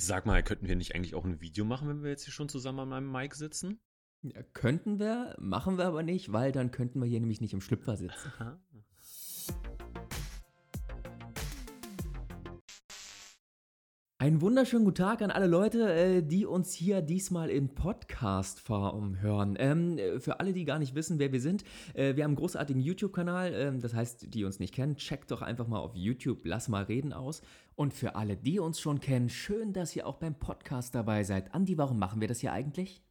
Sag mal, könnten wir nicht eigentlich auch ein Video machen, wenn wir jetzt hier schon zusammen an einem Mic sitzen? Ja, könnten wir, machen wir aber nicht, weil dann könnten wir hier nämlich nicht im Schlüpfer sitzen. Einen wunderschönen guten Tag an alle Leute, äh, die uns hier diesmal im Podcast-Form hören. Ähm, für alle, die gar nicht wissen, wer wir sind, äh, wir haben einen großartigen YouTube-Kanal, ähm, das heißt, die uns nicht kennen, checkt doch einfach mal auf YouTube Lass mal reden aus. Und für alle, die uns schon kennen, schön, dass ihr auch beim Podcast dabei seid. Andi, warum machen wir das hier eigentlich?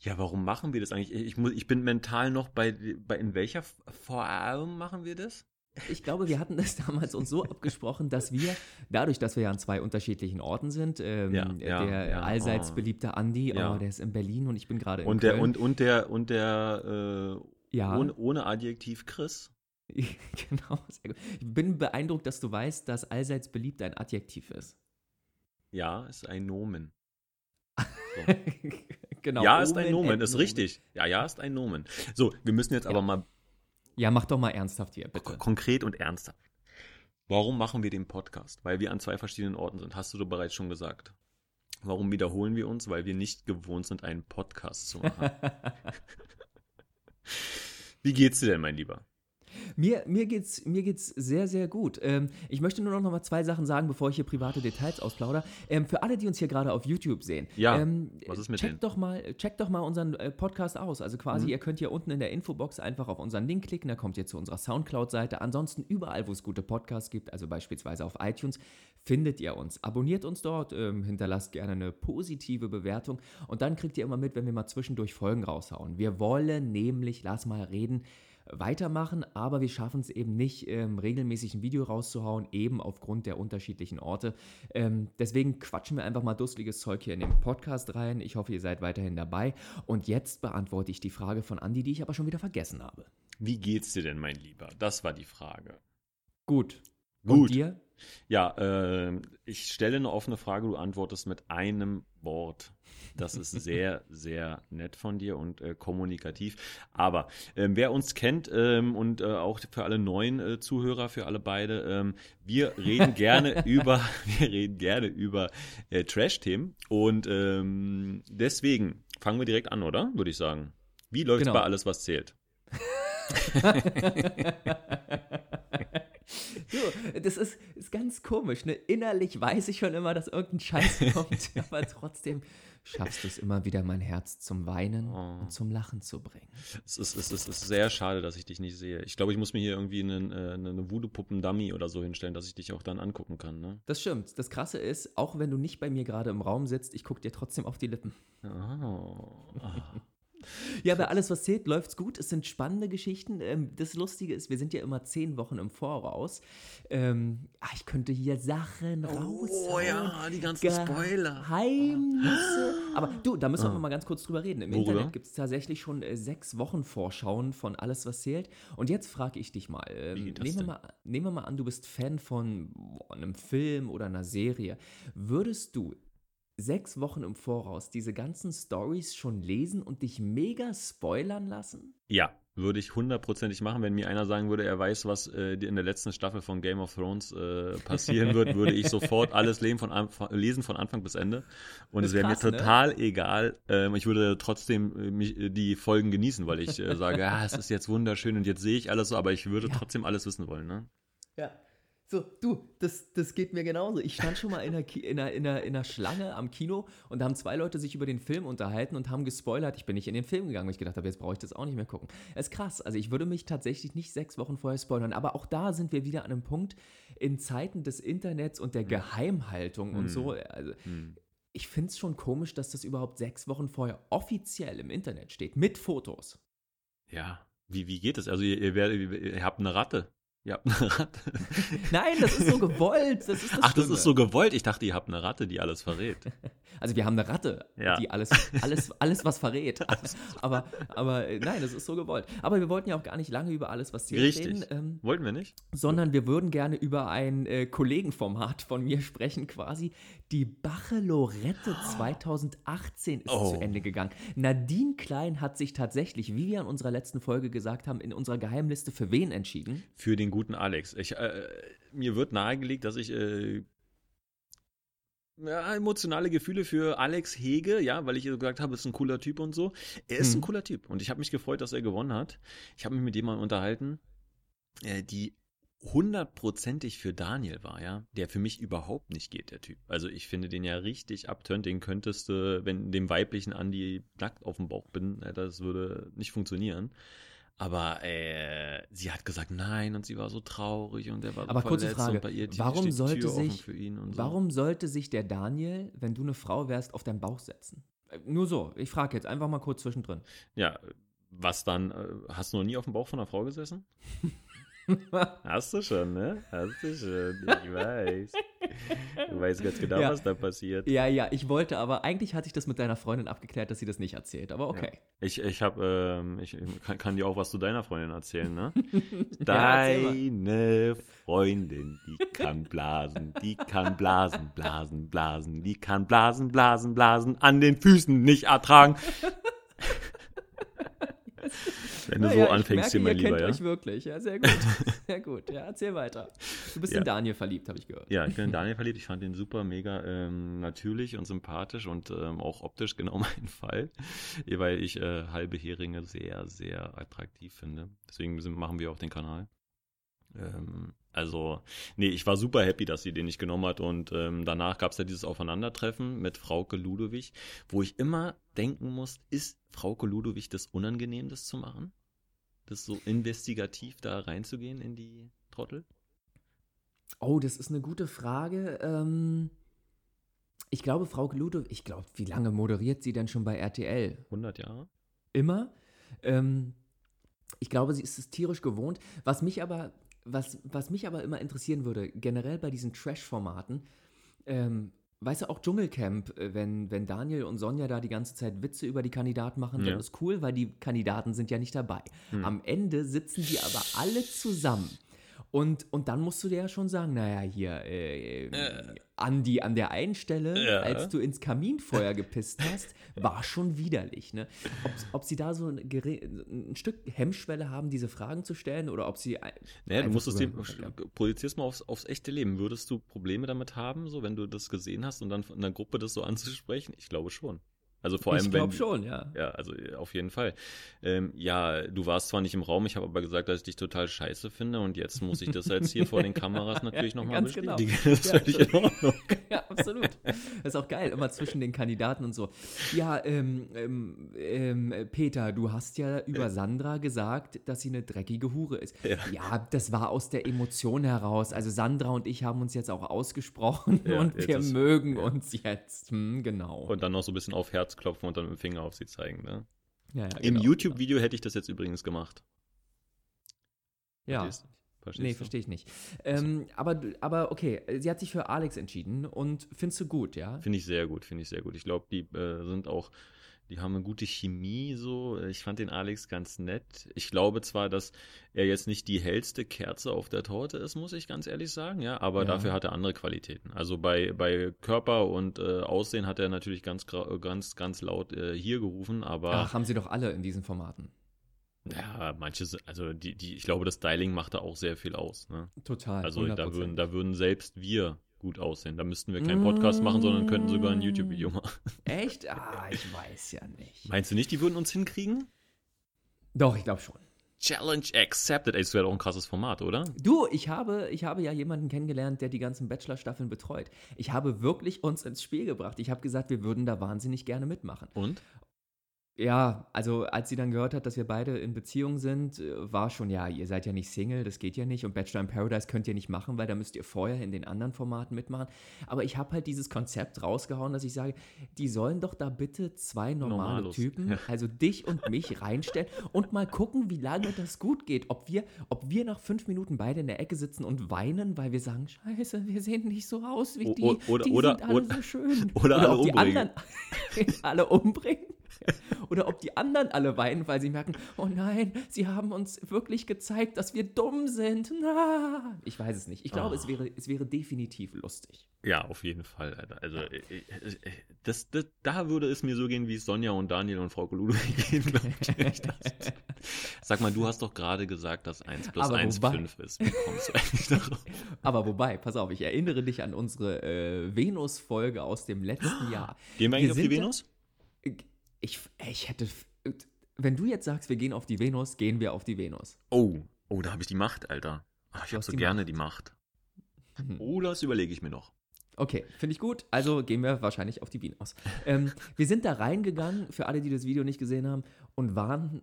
Ja, warum machen wir das eigentlich? Ich, muss, ich bin mental noch bei, bei in welcher Form machen wir das? Ich glaube, wir hatten das damals uns so abgesprochen, dass wir, dadurch, dass wir ja an zwei unterschiedlichen Orten sind, ähm, Ja, ja, der ja, allseits oh. beliebte Andi, oh, der ist in Berlin und ich bin gerade in Und der, Köln. und, und der, und der, äh, Ja. ohne, ohne Adjektiv Chris. genau, sehr gut. Ich bin beeindruckt, dass du weißt, dass allseits beliebt ein Adjektiv ist. Ja, ist ein Nomen. genau. ja, ist ein Omen, Nomen, ist richtig. Ja, ja, ist ein Nomen. So, wir müssen jetzt aber mal Ja, mach doch mal ernsthaft hier, bitte. konkret und ernsthaft. Warum machen wir den Podcast? Weil wir an zwei verschiedenen Orten sind, hast du doch bereits schon gesagt. Warum wiederholen wir uns? Weil wir nicht gewohnt sind, einen Podcast zu machen. Wie geht's dir denn, mein Lieber? Mir, mir, geht's, mir geht's sehr, sehr gut. Ähm, ich möchte nur noch mal zwei Sachen sagen, bevor ich hier private Details ausplaudere. Ähm, für alle, die uns hier gerade auf YouTube sehen, Ja, ähm, was ist mit checkt denen? doch mal, checkt doch mal unseren äh, Podcast aus. Also quasi, Mhm. ihr könnt hier unten in der Infobox einfach auf unseren Link klicken, da kommt ihr zu unserer Soundcloud-Seite. Ansonsten überall, wo es gute Podcasts gibt, also beispielsweise auf iTunes, findet ihr uns. Abonniert uns dort, ähm, hinterlasst gerne eine positive Bewertung und dann kriegt ihr immer mit, wenn wir mal zwischendurch Folgen raushauen. Wir wollen nämlich, lass mal reden, weitermachen, aber wir schaffen es eben nicht, ähm, regelmäßig ein Video rauszuhauen, eben aufgrund der unterschiedlichen Orte. Ähm, deswegen quatschen wir einfach mal dusseliges Zeug hier in den Podcast rein. Ich hoffe, ihr seid weiterhin dabei. Und jetzt beantworte ich die Frage von Andi, die ich aber schon wieder vergessen habe. Wie geht's dir denn, mein Lieber? Das war die Frage. Gut. Gut. Und dir? Ja, äh, ich stelle eine offene Frage, du antwortest mit einem Wort. Das ist sehr, sehr nett von dir und äh, kommunikativ. Aber ähm, wer uns kennt ähm, und äh, auch für alle neuen äh, Zuhörer, für alle beide, ähm, wir reden gerne über, wir reden gerne über äh, Trash-Themen und ähm, deswegen fangen wir direkt an, oder? Würde ich sagen. Wie läuft Genau. bei alles, was zählt? Du, das ist, ist ganz komisch. Ne? Innerlich weiß ich schon immer, dass irgendein Scheiß kommt, aber trotzdem schaffst du es immer wieder, mein Herz zum Weinen Oh. und zum Lachen zu bringen. Es ist, es, ist, es ist sehr schade, dass ich dich nicht sehe. Ich glaube, ich muss mir hier irgendwie einen, äh, eine Voodoo-Puppen-Dummy oder so hinstellen, dass ich dich auch dann angucken kann. Ne? Das stimmt. Das Krasse ist, auch wenn du nicht bei mir gerade im Raum sitzt, ich gucke dir trotzdem auf die Lippen. Oh. Ja, bei alles, was zählt, läuft's gut. Es sind spannende Geschichten. Ähm, das Lustige ist, wir sind ja immer zehn Wochen im Voraus. Ähm, ah, ich könnte hier Sachen raushauen. Oh ja, die ganzen Spoiler. Geheimnisse. Aber du, da müssen wir Ah. mal ganz kurz drüber reden. Im Worüber? Internet gibt es tatsächlich schon äh, sechs Wochen Vorschauen von alles, was zählt. Und jetzt frage ich dich mal, das nehmen, wir mal nehmen wir mal an, du bist Fan von boah, einem Film oder einer Serie. Würdest du sechs Wochen im Voraus diese ganzen Stories schon lesen und dich mega spoilern lassen? Ja, würde ich hundertprozentig machen. Wenn mir einer sagen würde, er weiß, was äh, in der letzten Staffel von Game of Thrones äh, passieren wird, würde ich sofort alles lesen von, Anfang, lesen von Anfang bis Ende. Und es wäre mir ne? total egal. Ähm, ich würde trotzdem äh, mich, äh, die Folgen genießen, weil ich äh, sage, ja, es ist jetzt wunderschön und jetzt sehe ich alles so, aber ich würde Ja. trotzdem alles wissen wollen. Ne? Ja. So, du, das, das geht mir genauso. Ich stand schon mal in einer, Ki- in, einer, in, einer, in einer Schlange am Kino und da haben zwei Leute sich über den Film unterhalten und haben gespoilert. Ich bin nicht in den Film gegangen, weil ich gedacht habe, jetzt brauche ich das auch nicht mehr gucken. Das ist krass. Also ich würde mich tatsächlich nicht sechs Wochen vorher spoilern. Aber auch da sind wir wieder an einem Punkt in Zeiten des Internets und der Geheimhaltung und Hm. so. Also Hm. ich finde es schon komisch, dass das überhaupt sechs Wochen vorher offiziell im Internet steht, mit Fotos. Ja, wie, wie geht das? Also ihr, ihr, werdet- ihr habt eine Ratte. Habt eine Ratte. Nein, das ist so gewollt. Das ist das Ach, das Schlimme. ist so gewollt. Ich dachte, ihr habt eine Ratte, die alles verrät. Also wir haben eine Ratte, Ja. die alles, alles, alles was verrät. aber, aber äh, nein, das ist so gewollt. Aber wir wollten ja auch gar nicht lange über alles, was zählt Richtig. reden, ähm, Wollten wir nicht? sondern wir würden gerne über ein äh, Kollegenformat von mir sprechen, quasi. Die Bachelorette 2018 ist Oh. zu Ende gegangen. Nadine Klein hat sich tatsächlich, wie wir in unserer letzten Folge gesagt haben, in unserer Geheimliste für wen entschieden? Für den guten Alex. Ich, äh, mir wird nahegelegt, dass ich äh, ja, emotionale Gefühle für Alex Hege, ja, weil ich ihr gesagt habe, ist ein cooler Typ und so. Er ist Mhm. ein cooler Typ und ich habe mich gefreut, dass er gewonnen hat. Ich habe mich mit jemandem unterhalten, äh, die hundertprozentig für Daniel war, ja, der für mich überhaupt nicht geht, der Typ. Also ich finde den ja richtig abtönt, den könntest du, wenn dem weiblichen Andi nackt auf dem Bauch bin, äh, das würde nicht funktionieren. Aber äh, sie hat gesagt nein und sie war so traurig und er war so Aber kurze Frage, bei ihr die- warum sollte sich- für ihn und so. Warum sollte sich der Daniel, wenn du eine Frau wärst, auf deinen Bauch setzen? Äh, Nur so, ich frage jetzt einfach mal kurz zwischendrin. Ja, was dann? Äh, hast du noch nie auf dem Bauch von einer Frau gesessen? Hast du schon, ne? Hast du schon. Ich weiß. Du weißt ganz genau, Ja. was da passiert. ja, ja, ich wollte, aber eigentlich hatte ich das mit deiner Freundin abgeklärt, dass sie das nicht erzählt. Aber okay. Ich, ich habe, ähm, ich kann, kann dir auch was zu deiner Freundin erzählen, ne? Ja. Deine Freundin, die kann blasen, die kann blasen, blasen, blasen, die kann blasen, blasen, blasen, an den Füßen nicht ertragen. Wenn du Naja, so anfängst ich hier, mein ihr Lieber, kennt ja? euch wirklich. Ja, sehr gut. Sehr gut. Ja, erzähl weiter. Du bist Ja. in Daniel verliebt, habe ich gehört. Ja, ich bin in Daniel verliebt. Ich fand ihn super, mega ähm, natürlich und sympathisch und ähm, auch optisch genau mein Fall, weil ich äh, halbe Heringe sehr, sehr attraktiv finde. Deswegen machen wir auch den Kanal. Ähm, also, nee, ich war super happy, dass sie den nicht genommen hat und ähm, danach gab es ja dieses Aufeinandertreffen mit Frauke Ludowig, wo ich immer denken muss, ist Frauke Ludowig das unangenehm, das zu machen? Das so investigativ da reinzugehen in die Trottel? Oh, das ist eine gute Frage. Ähm, ich glaube, Frau Ludow, ich glaube, wie lange moderiert sie denn schon bei RTL? 100 Jahre? Immer. Ähm, ich glaube, sie ist es tierisch gewohnt. Was mich aber, was, was mich aber immer interessieren würde, generell bei diesen Trash-Formaten, ähm, weißt du, auch Dschungelcamp, äh, wenn, wenn Daniel und Sonja da die ganze Zeit Witze über die Kandidaten machen, Ja. dann ist cool, weil die Kandidaten sind ja nicht dabei. Hm. Am Ende sitzen die aber alle zusammen. Und, und dann musst du dir ja schon sagen, naja, hier, äh, Andi, an der einen Stelle, Ja. als du ins Kaminfeuer gepisst hast, war schon widerlich. Ne? Ob, ob sie da so ein, ein Stück Hemmschwelle haben, diese Fragen zu stellen, oder ob sie. Naja, du einfach musst es dir, drüber hinweg- projizierst mal aufs, aufs echte Leben. Würdest du Probleme damit haben, so wenn du das gesehen hast und dann in der Gruppe das so anzusprechen? Ich glaube schon. Also vor allem, Ich wenn. glaube schon, ja. Ja, also äh, auf jeden Fall. Ähm, ja, du warst zwar nicht im Raum, ich habe aber gesagt, dass ich dich total scheiße finde und jetzt muss ich das jetzt hier vor den Kameras natürlich Ja, nochmal ganz genau. bestätigen. Das ist Ja, völlig in Ordnung. ja, absolut. Das ist auch geil, immer zwischen den Kandidaten und so. Ja, ähm, ähm, ähm, Peter, du hast ja über Sandra gesagt, dass sie eine dreckige Hure ist. Ja. Ja, das war aus der Emotion heraus. Also Sandra und ich haben uns jetzt auch ausgesprochen und wir mögen uns jetzt. Hm, genau. Und dann noch so ein bisschen auf Herz klopfen und dann mit dem Finger auf sie zeigen. Ne? ja, ja, Im genau. YouTube-Video hätte ich das jetzt übrigens gemacht. Ja. Verstehst? Verstehst Nee, verstehe ich nicht. Ähm, aber, aber okay, sie hat sich für Alex entschieden und findest du gut, ja? Finde ich sehr gut, finde ich sehr gut. Ich glaube, die äh, sind auch, die haben eine gute Chemie so. Ich fand den Alex ganz nett. Ich glaube zwar, dass er jetzt nicht die hellste Kerze auf der Torte ist, muss ich ganz ehrlich sagen, ja, aber Ja. dafür hat er andere Qualitäten. Also bei, bei Körper und äh, Aussehen hat er natürlich ganz, ganz, ganz laut äh, hier gerufen, aber Ach, haben sie doch alle in diesen Formaten. ja, manche, also die, die, ich glaube, das Styling macht da auch sehr viel aus. Ne? Total. Also da 100%. würden, da würden selbst wir gut aussehen. Da müssten wir keinen Podcast machen, sondern könnten sogar ein Mm. YouTube-Video machen. Echt? Ah, ich weiß ja nicht. Meinst du nicht, die würden uns hinkriegen? Doch, ich glaube schon. Challenge accepted. Ey, das wäre doch ein krasses Format, oder? Du, ich habe, ich habe ja jemanden kennengelernt, der die ganzen Bachelor-Staffeln betreut. Ich habe wirklich uns ins Spiel gebracht. Ich habe gesagt, wir würden da wahnsinnig gerne mitmachen. Und? Ja, also als sie dann gehört hat, dass wir beide in Beziehung sind, äh, war schon, ja, ihr seid ja nicht Single, das geht ja nicht und Bachelor in Paradise könnt ihr nicht machen, weil da müsst ihr vorher in den anderen Formaten mitmachen. Aber ich habe halt dieses Konzept rausgehauen, dass ich sage, die sollen doch da bitte zwei normale Normalos, Typen, ja. also dich und mich reinstellen und mal gucken, wie lange das gut geht. Ob wir, ob wir nach fünf Minuten beide in der Ecke sitzen und weinen, weil wir sagen, scheiße, wir sehen nicht so aus wie die, oder- die oder- sind alle oder- so schön. oder alle ob die umbringen. anderen alle umbringen. Oder ob die anderen alle weinen, weil sie merken, oh nein, sie haben uns wirklich gezeigt, dass wir dumm sind. Na. Ich weiß es nicht. Ich glaube, Oh. es, wäre, es wäre definitiv lustig. Ja, auf jeden Fall, Alter. Also, äh, äh, äh, das, das, da würde es mir so gehen, wie es Sonja und Daniel und Frau Kolulu gehen, glaube ich. Sag mal, du hast doch gerade gesagt, dass 1 plus Aber 1 wobei- 5 ist. Wie kommst du eigentlich darauf? Aber wobei, pass auf, ich erinnere dich an unsere äh, Venus-Folge aus dem letzten Jahr. Gehen wir eigentlich auf die Venus? Ich, ich hätte. Wenn du jetzt sagst, wir gehen auf die Venus, gehen wir auf die Venus. Oh, oh, da habe ich die Macht, Alter. Ach, ich habe so die gerne die Macht. Mhm. Oh, das überlege ich mir noch. Okay, finde ich gut. Also gehen wir wahrscheinlich auf die Venus. Ähm, wir sind da reingegangen, für alle, die das Video nicht gesehen haben, und waren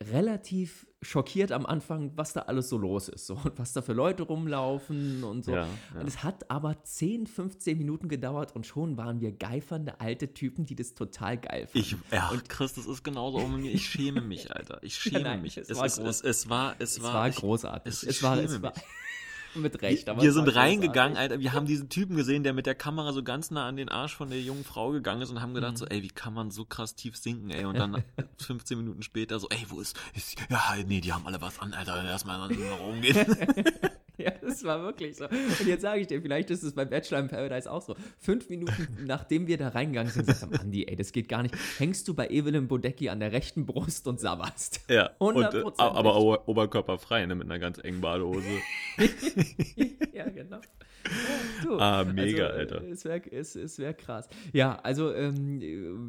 relativ schockiert am Anfang, was da alles so los ist. So, und was da für Leute rumlaufen und so. Ja, ja. Und es hat aber 10, 15 Minuten gedauert und schon waren wir geifernde alte Typen, die das total geil fanden. Ich, ja, Chris, das ist genauso mit mir. Ich schäme mich, Alter. Ich schäme Nein, mich. es Es, war es, es, es war, es war, ich, großartig. es- Es, ich war, schäme es war mich. mit Recht. wir war sind reingegangen. Alter. Wir haben diesen Typen gesehen, der mit der Kamera so ganz nah an den Arsch von der jungen Frau gegangen ist und haben Mhm. gedacht so, ey, wie kann man so krass tief sinken, ey? Und dann 15 Minuten später so, ey, wo ist, ist ja, nee, die haben alle was an, Alter. Erstmal nach oben gehen. Ja, das war wirklich so. Und jetzt sage ich dir, vielleicht ist es bei Bachelor in Paradise auch so. Fünf Minuten nachdem wir da reingegangen sind, gesagt haben, Andi, ey, das geht gar nicht. Hängst du bei Evelyn Bodecki an der rechten Brust und sabberst. ja, und, äh, aber ober, oberkörperfrei, ne, mit einer ganz engen Badehose. ja, genau. Du, Ah, mega, also, Alter. äh, Es wäre es, es wär krass. Ja, also, ähm,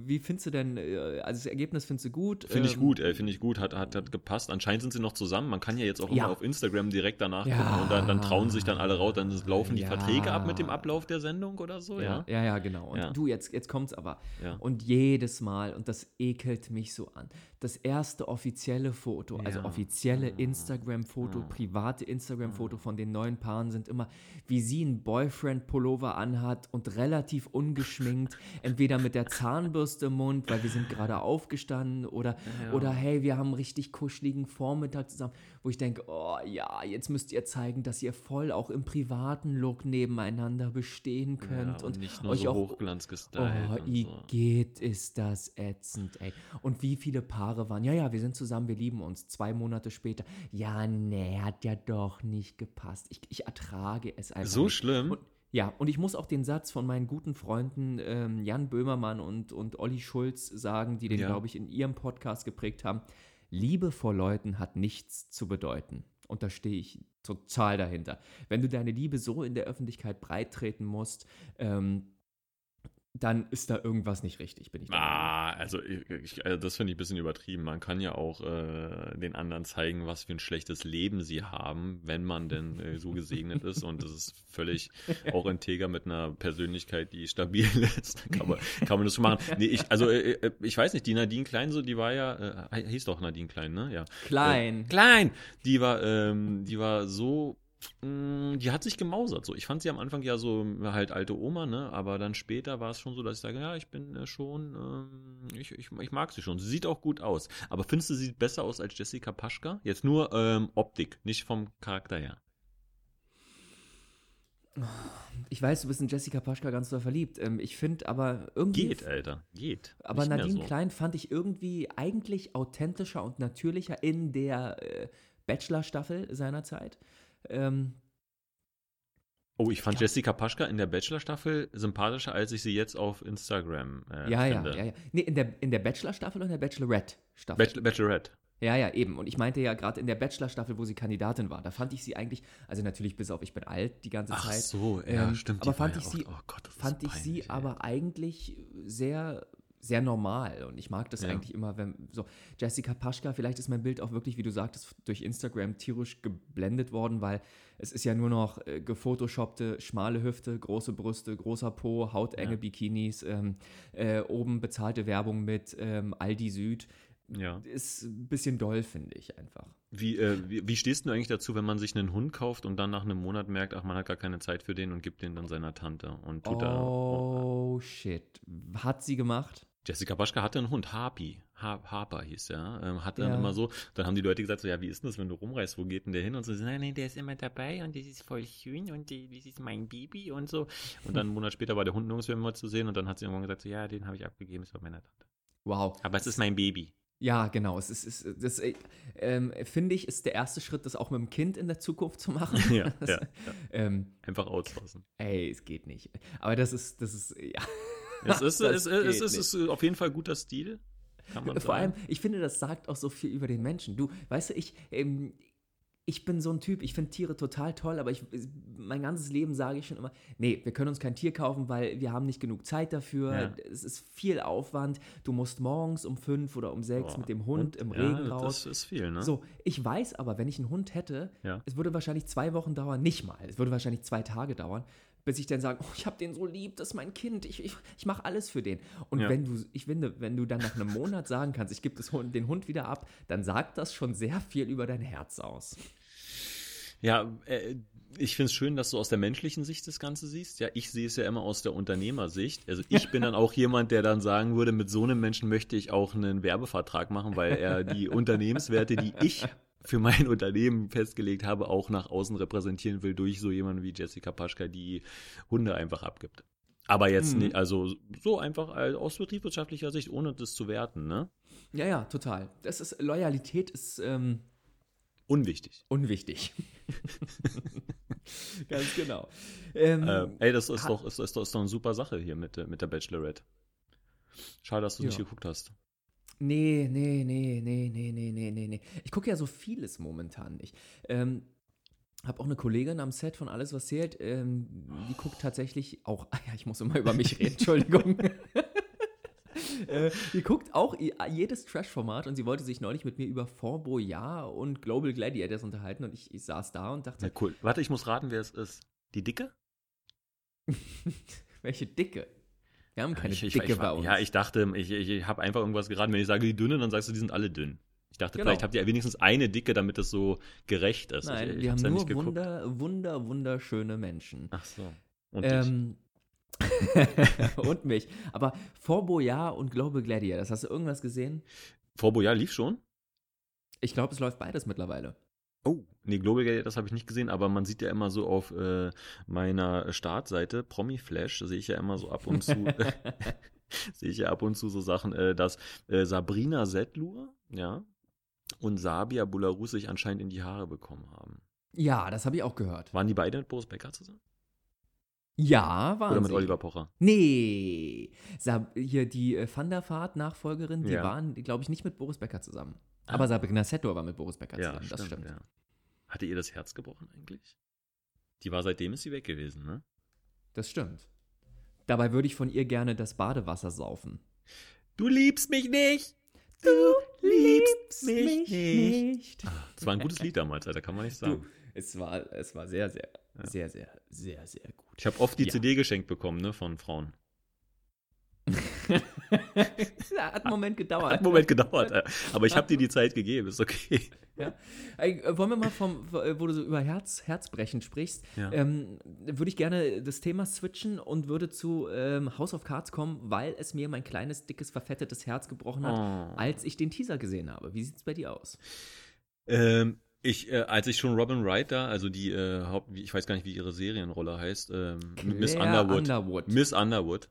wie findest du denn, äh, also das Ergebnis findest du gut? Finde ich Ähm, gut, ey, finde ich gut, hat, hat, hat gepasst. Anscheinend sind sie noch zusammen. Man kann ja jetzt auch Ja. immer auf Instagram direkt danach Ja. gucken und dann, dann trauen sich dann alle raus, dann laufen die Ja. Verträge ab mit dem Ablauf der Sendung oder so, Ja, ja? ja, genau. Und du, jetzt, jetzt kommt's aber. Und jedes Mal, und das ekelt mich so an, das erste offizielle Foto, also offizielle Instagram-Foto, private Instagram-Foto von den neuen Paaren sind immer, wie sie einen Boyfriend-Pullover anhat und relativ ungeschminkt, entweder mit der Zahnbürste im Mund, weil wir sind gerade aufgestanden, oder, Ja. oder hey, wir haben einen richtig kuscheligen Vormittag zusammen, wo ich denke, oh ja, jetzt müsst ihr zeigen, dass ihr voll auch im privaten Look nebeneinander bestehen könnt Ja, und, nicht nur euch so auch Hochglanz gestylt. Oh, und so. Igitt, ist das ätzend, ey. Und wie viele Paare waren, ja, ja, wir sind zusammen, wir lieben uns. Zwei Monate später, ja, nee, hat ja doch nicht gepasst. Ich, ich ertrage es einfach So nicht. schlimm? Und, ja, und ich muss auch den Satz von meinen guten Freunden ähm, Jan Böhmermann und, und Olli Schulz sagen, die den, Ja. glaube ich, in ihrem Podcast geprägt haben. Liebe vor Leuten hat nichts zu bedeuten. Und da stehe ich total dahinter. Wenn du deine Liebe so in der Öffentlichkeit breittreten musst, ähm, dann ist da irgendwas nicht richtig, bin ich Meinung. Ah, also ich, also das finde ich ein bisschen übertrieben. Man kann ja auch äh, den anderen zeigen, was für ein schlechtes Leben sie haben, wenn man denn äh, so gesegnet ist. Und das ist völlig auch integer mit einer Persönlichkeit, die stabil ist. Da kann man, kann man das schon machen. Nee, ich, also äh, äh, ich weiß nicht, die Nadine Klein, so, die war ja, äh, hieß doch Nadine Klein, ne? Ja. Klein. Klein! Die war, ähm, die war so. Mh, Die hat sich gemausert. So, ich fand sie am Anfang ja so halt alte Oma, ne? Aber dann später war es schon so, dass ich sage, ja, ich bin äh, schon, ähm, ich, ich, ich mag sie schon. Sie sieht auch gut aus. Aber findest du, sie sieht besser aus als Jessica Paschka? Jetzt nur ähm, Optik, nicht vom Charakter her. Ich weiß, du bist in Jessica Paschka ganz doll verliebt. Ähm, ich finde aber irgendwie. Geht, Alter, geht. Aber Nicht Nadine so. Klein fand ich irgendwie eigentlich authentischer und natürlicher in der äh, Bachelor-Staffel seiner Zeit. Ähm, Oh, ich fand Ja. Jessica Paschka in der Bachelor-Staffel sympathischer, als ich sie jetzt auf Instagram äh, ja, ja, finde. ja, ja. Nee, in der, in der Bachelor-Staffel und der Bachelorette-Staffel. Bachelor, Bachelorette. Ja, ja, eben. Und ich meinte ja gerade in der Bachelor-Staffel, wo sie Kandidatin war, da fand ich sie eigentlich, also natürlich bis auf ich bin alt die ganze Ach Zeit, so, ja, Ähm, stimmt. aber war fand ja ich auch- sie- oh Gott, fand ich peinlich, sie ey. aber eigentlich sehr, sehr normal. Und ich mag das Ja. eigentlich immer, wenn so Jessica Paschka, vielleicht ist mein Bild auch wirklich, wie du sagtest, durch Instagram tierisch geblendet worden, weil es ist ja nur noch äh, gefotoshoppte, schmale Hüfte, große Brüste, großer Po, hautenge Ja. Bikinis, ähm, äh, oben bezahlte Werbung mit ähm, Aldi Süd. Ja. Ist ein bisschen doll, finde ich einfach. Wie, äh, wie, wie stehst du eigentlich dazu, wenn man sich einen Hund kauft und dann nach einem Monat merkt, ach, man hat gar keine Zeit für den und gibt den dann seiner Tante und tut da. Oh, shit. Hat sie gemacht? Jessica Paschka hatte einen Hund, Harpy. Harper hieß der, ähm, hat dann Ja. immer so, dann haben die Leute gesagt, so, ja, wie ist denn das, wenn du rumreist, wo geht denn der hin? Und so, nein, nein, der ist immer dabei und das ist voll schön und die, das ist mein Baby und so. Und dann einen Monat später war der Hund nirgends mehr immer zu sehen und dann hat sie irgendwann gesagt, so, ja, den habe ich abgegeben, ist bei meiner Tante. Wow. Aber es ist mein Baby. Ja, genau. Es ist, es ist das, äh, ähm, finde ich, ist der erste Schritt, das auch mit dem Kind in der Zukunft zu machen. Ja, Das, ja, ja. Ähm, Einfach outsourcen. ey, es geht nicht. Aber das ist, das ist, ja. Es ist, es, es, es, ist, auf jeden Fall guter Stil. Kann man Vor allem, ich finde, das sagt auch so viel über den Menschen. Du, weißt du, ich, ähm, ich bin so ein Typ, ich finde Tiere total toll, aber ich, mein ganzes Leben sage ich schon immer, nee, wir können uns kein Tier kaufen, weil wir haben nicht genug Zeit dafür. Ja. Es ist viel Aufwand. Du musst morgens um fünf oder um sechs Boah. mit dem Hund Und, im ja, Regen raus. Das ist viel, ne? So, ich weiß aber, wenn ich einen Hund hätte, Ja. es würde wahrscheinlich zwei Wochen dauern, nicht mal, es würde wahrscheinlich zwei Tage dauern, bis ich dann sage, oh, ich habe den so lieb, das ist mein Kind, ich, ich, ich mache alles für den. Und Ja. wenn du, ich finde, wenn du dann nach einem Monat sagen kannst, ich gebe Hund, den Hund wieder ab, dann sagt das schon sehr viel über dein Herz aus. Ja, äh, ich finde es schön, dass du aus der menschlichen Sicht das Ganze siehst. Ja, ich sehe es ja immer aus der Unternehmersicht. Also ich bin dann auch jemand, der dann sagen würde, mit so einem Menschen möchte ich auch einen Werbevertrag machen, weil er die Unternehmenswerte, die ich für mein Unternehmen festgelegt habe, auch nach außen repräsentieren will durch so jemanden wie Jessica Paschka, die Hunde einfach abgibt. Aber jetzt Mhm. nicht, also so einfach äh, aus betriebswirtschaftlicher Sicht, ohne das zu werten, ne? Ja, ja, total. Das ist, Loyalität ist ähm, Unwichtig. unwichtig. Ganz genau. Ähm, Ähm, ey, das ist doch, ist, ist, doch, ist doch eine super Sache hier mit, der- mit der Bachelorette. Schade, dass du nicht Ja. geguckt hast. Nee, nee, nee, nee, nee, nee, nee, nee, nee. Ich gucke ja so vieles momentan nicht. Ähm, habe auch eine Kollegin am Set von Alles, was zählt. Ähm, die guckt tatsächlich auch. Ah ja, ich muss immer über mich reden, Entschuldigung. äh, die guckt auch jedes Trash-Format und sie wollte sich neulich mit mir über Fort Boyard und Global Gladiators unterhalten und ich, ich saß da und dachte, Ja, cool. Warte, ich muss raten, wer es ist. Die Dicke? welche Dicke? Wir haben keine ich, ich, Dicke ich, bei uns. Ja, ich dachte, ich, ich, habe einfach irgendwas geraten. Wenn ich sage die Dünne, dann sagst du, die sind alle dünn. Ich dachte, Genau. vielleicht habt ihr wenigstens eine Dicke, damit es so gerecht ist. Nein, ich, ich wir haben ja nur wunder, wunder, wunderschöne Menschen. Ach so. Und. Ähm, und mich. Aber Fort Boyard und Global Gladiators, hast du irgendwas gesehen? Fort Boyard lief schon? Ich glaube, es läuft beides mittlerweile. Oh, nee, Global Gate, das habe ich nicht gesehen, aber man sieht ja immer so auf äh, meiner Startseite, Promi Flash, sehe ich ja immer so ab und zu, sehe ich ja ab und zu so Sachen, äh, dass äh, Sabrina Settlur, ja, und Sabia Bularus sich anscheinend in die Haare bekommen haben. Ja, das habe ich auch gehört. Waren die beide mit Boris Becker zusammen? Ja, waren Oder mit sie. Oliver Pocher? Nee. Sab hier die äh, Van der Vaart-Nachfolgerin, die Ja. waren, glaube ich, nicht mit Boris Becker zusammen. Ah. Aber Sabrina Settor war mit Boris Becker Ja, zusammen, das stimmt. Ja. Hatte ihr das Herz gebrochen eigentlich? Die war seitdem ist sie weg gewesen, ne? Das stimmt. Dabei würde ich von ihr gerne das Badewasser saufen. Du liebst mich nicht! Du liebst mich nicht. Das war ein gutes Lied damals, da kann man nicht Du, sagen. es war, es war sehr, sehr, sehr, sehr, sehr, sehr gut. Ich habe oft die Ja. CD geschenkt bekommen, ne, von Frauen. ja, hat einen Moment gedauert. Hat einen Moment gedauert, äh, aber ich habe dir die Zeit gegeben, ist okay. Ja. Äh, wollen wir mal vom, wo du so über Herz, Herzbrechen sprichst, Ja. ähm, würde ich gerne das Thema switchen und würde zu ähm, House of Cards kommen, weil es mir mein kleines, dickes, verfettetes Herz gebrochen hat, Oh. als ich den Teaser gesehen habe. Wie sieht es bei dir aus? Ähm, ich, äh, als ich schon Robin Wright da, also die äh, Haupt, ich weiß gar nicht, wie ihre Serienrolle heißt, ähm, Miss Underwood. Underwood. Miss Underwood.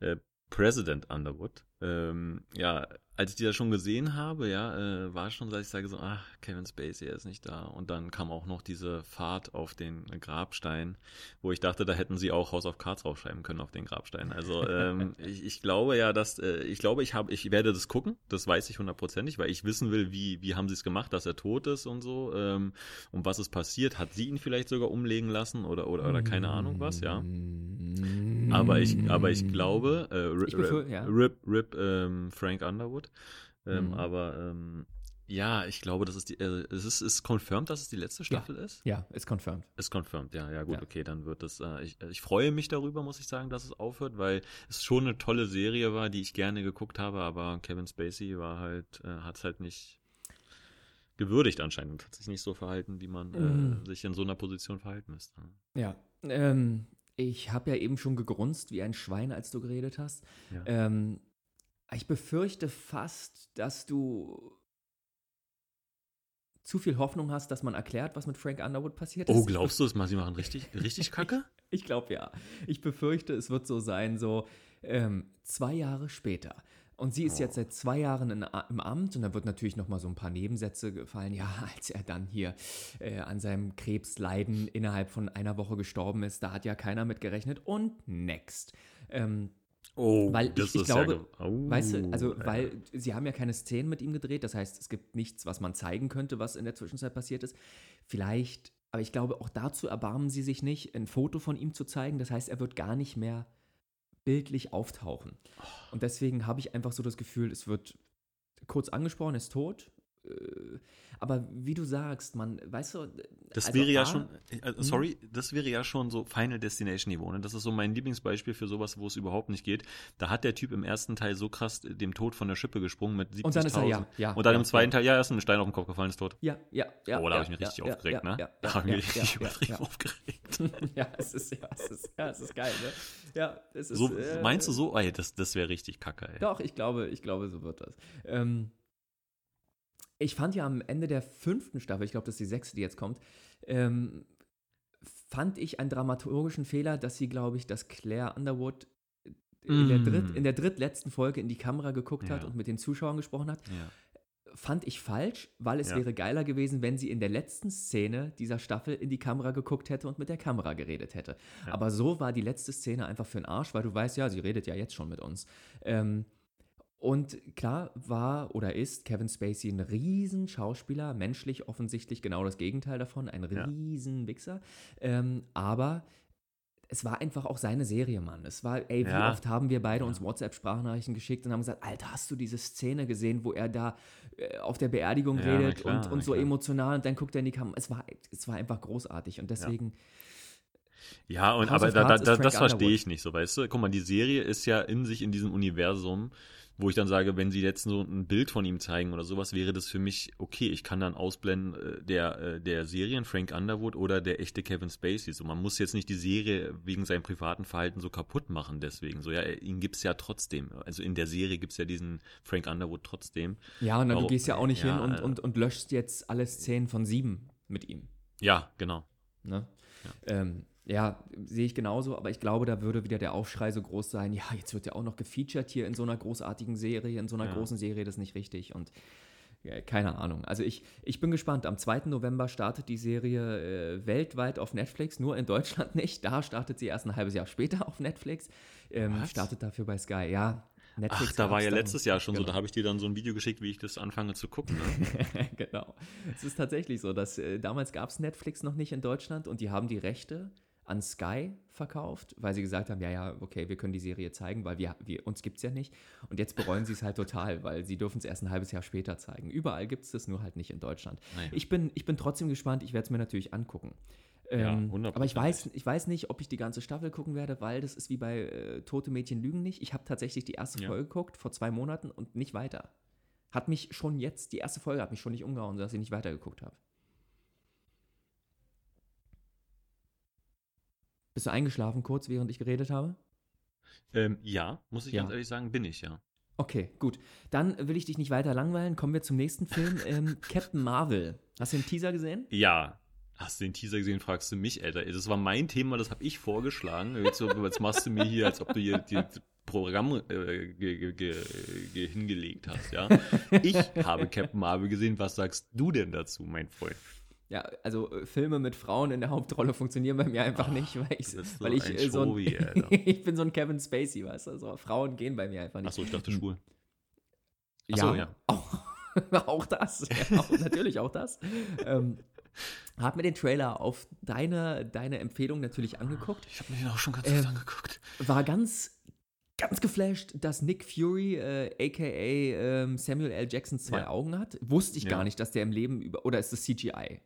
Äh, President Underwood. Ähm, ja, als ich die da schon gesehen habe, ja, äh, war schon, dass ich sage so, ach, Kevin Spacey, er ist nicht da. Und dann kam auch noch diese Fahrt auf den Grabstein, wo ich dachte, da hätten sie auch House of Cards draufschreiben können auf den Grabstein. Also ähm, ich, ich glaube ja, dass äh, ich glaube, ich habe, ich werde das gucken, das weiß ich hundertprozentig, weil ich wissen will, wie wie haben sie es gemacht, dass er tot ist und so ähm, und was ist passiert. Hat sie ihn vielleicht sogar umlegen lassen oder oder oder keine Ahnung was, ja. Aber ich, aber ich glaube, äh, Rip, Ich befür- ja. Rip, Rip ähm, Frank Underwood. Ähm, Mhm. Aber ähm, ja, ich glaube, das ist die, äh, es ist, ist confirmed, dass es die letzte Staffel ist. Ja, ist confirmed. Ist confirmed, ja, ja gut, Ja. okay, dann wird es. Äh, ich, ich freue mich darüber, muss ich sagen, dass es aufhört, weil es schon eine tolle Serie war, die ich gerne geguckt habe, aber Kevin Spacey war halt, äh, hat es halt nicht gewürdigt anscheinend hat sich nicht so verhalten, wie man Mhm. äh, sich in so einer Position verhalten müsste. Ja. Ähm, ich habe ja eben schon gegrunzt wie ein Schwein, als du geredet hast. Ja. Ähm, Ich befürchte fast, dass du zu viel Hoffnung hast, dass man erklärt, was mit Frank Underwood passiert ist. Oh, glaubst du, das sie machen richtig, richtig kacke? ich glaube ja. Ich befürchte, es wird so sein, so ähm, zwei Jahre später. Und sie ist oh. jetzt seit zwei Jahren in, im Amt und da wird natürlich noch mal so ein paar Nebensätze gefallen. Ja, als er dann hier äh, an seinem Krebsleiden innerhalb von einer Woche gestorben ist, da hat ja keiner mit gerechnet. Und next. Ähm, Oh, weil ich, ich glaube, ja oh, weißt du, also weil sie haben ja keine Szenen mit ihm gedreht, das heißt, es gibt nichts, was man zeigen könnte, was in der Zwischenzeit passiert ist. Vielleicht, aber ich glaube, auch dazu erbarmen sie sich nicht, ein Foto von ihm zu zeigen. Das heißt, er wird gar nicht mehr bildlich auftauchen. Und deswegen habe ich einfach so das Gefühl, es wird kurz angesprochen, ist tot. Äh, aber wie du sagst, man, weißt du. Das also wäre ja schon, äh, hm? sorry, das wäre ja schon so Final Destination Niveau. Ne? Das ist so mein Lieblingsbeispiel für sowas, wo es überhaupt nicht geht. Da hat der Typ im ersten Teil so krass dem Tod von der Schippe gesprungen mit 70.000. Und dann ist er, ja, ja. Und dann ja, im zweiten ja. Teil, ja, er ist ein Stein auf den Kopf gefallen, ist tot. Ja, ja, ja. Oh, da habe ich mich richtig aufgeregt, ne? da habe ich mich richtig übertrieben aufgeregt. ja, es ist, ja, es ist, ja, es ist geil, ne? Ja, es ist. So, äh, meinst du so? Ey, das, das wäre richtig kacke, ey. Doch, ich glaube, ich glaube, so wird das. Ähm, ich fand ja am Ende der fünften Staffel, ich glaube, das ist die sechste, die jetzt kommt, ähm, fand ich einen dramaturgischen Fehler, dass sie, glaube ich, dass Claire Underwood in, mm. der Dritt, in der drittletzten Folge in die Kamera geguckt ja. hat und mit den Zuschauern gesprochen hat. Ja. Fand ich falsch, weil es ja. wäre geiler gewesen, wenn sie in der letzten Szene dieser Staffel in die Kamera geguckt hätte und mit der Kamera geredet hätte. Aber so war die letzte Szene einfach für den Arsch, weil du weißt ja, sie redet ja jetzt schon mit uns. Ähm, und klar war oder ist Kevin Spacey ein riesen Schauspieler, menschlich offensichtlich genau das Gegenteil davon, ein riesen ja. Ähm, aber es war einfach auch seine Serie, Mann. Es war, ey, wie ja. oft haben wir beide ja. uns WhatsApp-Sprachnachrichten geschickt und haben gesagt, Alter, hast du diese Szene gesehen, wo er da äh, auf der Beerdigung ja, redet klar, und, und so emotional und dann guckt er in die Kamera. Es war, es war einfach großartig und deswegen. Ja, und aber da, da, das verstehe ich nicht so, weißt du? Guck mal, die Serie ist ja in sich in diesem Universum wo ich dann sage, wenn sie jetzt so ein Bild von ihm zeigen oder sowas, wäre das für mich okay. Ich kann dann ausblenden äh, der, äh, der Serien Frank Underwood oder der echte Kevin Spacey. So, man muss jetzt nicht die Serie wegen seinem privaten Verhalten so kaputt machen deswegen. So, ja, ihn gibt es ja trotzdem. Also in der Serie gibt es ja diesen Frank Underwood trotzdem. Ja, und dann, du gehst ja auch nicht ja, hin und, und, und löschst jetzt alle Szenen von sieben mit ihm. Ja, genau. Ne? Ja. Ähm, ja, sehe ich genauso, aber ich glaube, da würde wieder der Aufschrei so groß sein, ja, jetzt wird ja auch noch gefeatured hier in so einer großartigen Serie, in so einer ja. großen Serie, das ist nicht richtig und ja, keine Ahnung. Also ich, ich bin gespannt. Am 2. November startet die Serie äh, weltweit auf Netflix, nur in Deutschland nicht. Da startet sie erst ein halbes Jahr später auf Netflix. Ähm, startet dafür bei Sky, ja. Netflix Ach, da war ja letztes Jahr schon genau. so, da habe ich dir dann so ein Video geschickt, wie ich das anfange zu gucken. Ne? genau. Es ist tatsächlich so, dass äh, damals gab es Netflix noch nicht in Deutschland und die haben die Rechte an Sky verkauft, weil sie gesagt haben, ja, ja, okay, wir können die Serie zeigen, weil wir, wir uns gibt es ja nicht. Und jetzt bereuen sie es halt total, weil sie dürfen es erst ein halbes Jahr später zeigen. Überall gibt es das, nur halt nicht in Deutschland. Naja. Ich, bin, ich bin trotzdem gespannt, ich werde es mir natürlich angucken. Ähm, ja, aber ich weiß, ich weiß nicht, ob ich die ganze Staffel gucken werde, weil das ist wie bei äh, Tote Mädchen lügen nicht. Ich habe tatsächlich die erste ja. Folge geguckt, vor zwei Monaten und nicht weiter. Hat mich schon jetzt, die erste Folge hat mich schon nicht umgehauen, dass ich nicht weitergeguckt habe. Bist du eingeschlafen kurz, während ich geredet habe? Ähm, ja, muss ich ja. ganz ehrlich sagen, bin ich, ja. Okay, gut. Dann will ich dich nicht weiter langweilen. Kommen wir zum nächsten Film. ähm, Captain Marvel. Hast du den Teaser gesehen? Ja. Hast du den Teaser gesehen, fragst du mich, Alter. Das war mein Thema, das habe ich vorgeschlagen. Jetzt, jetzt, machst du mir hier, als ob du hier die Programm äh, ge, ge, ge, hingelegt hast, ja. Ich habe Captain Marvel gesehen. Was sagst du denn dazu, mein Freund? Ja, also äh, Filme mit Frauen in der Hauptrolle funktionieren bei mir einfach oh, nicht, weil ich, so weil ich äh, so ein, ich bin so ein Kevin Spacey, weißt du, so Frauen gehen bei mir einfach nicht. Achso, ich dachte schwul. Ja, ja. Auch, auch das, ja, auch, natürlich auch das. ähm, hab mir den Trailer auf deine, deine Empfehlung natürlich angeguckt. Ich habe mir den auch schon ganz ähm, angeguckt. War ganz, ganz geflasht, dass Nick Fury, äh, aka ähm, Samuel L. Jackson, zwei ja. Augen hat. Wusste ich ja. gar nicht, dass der im Leben über. Oder ist das CGI?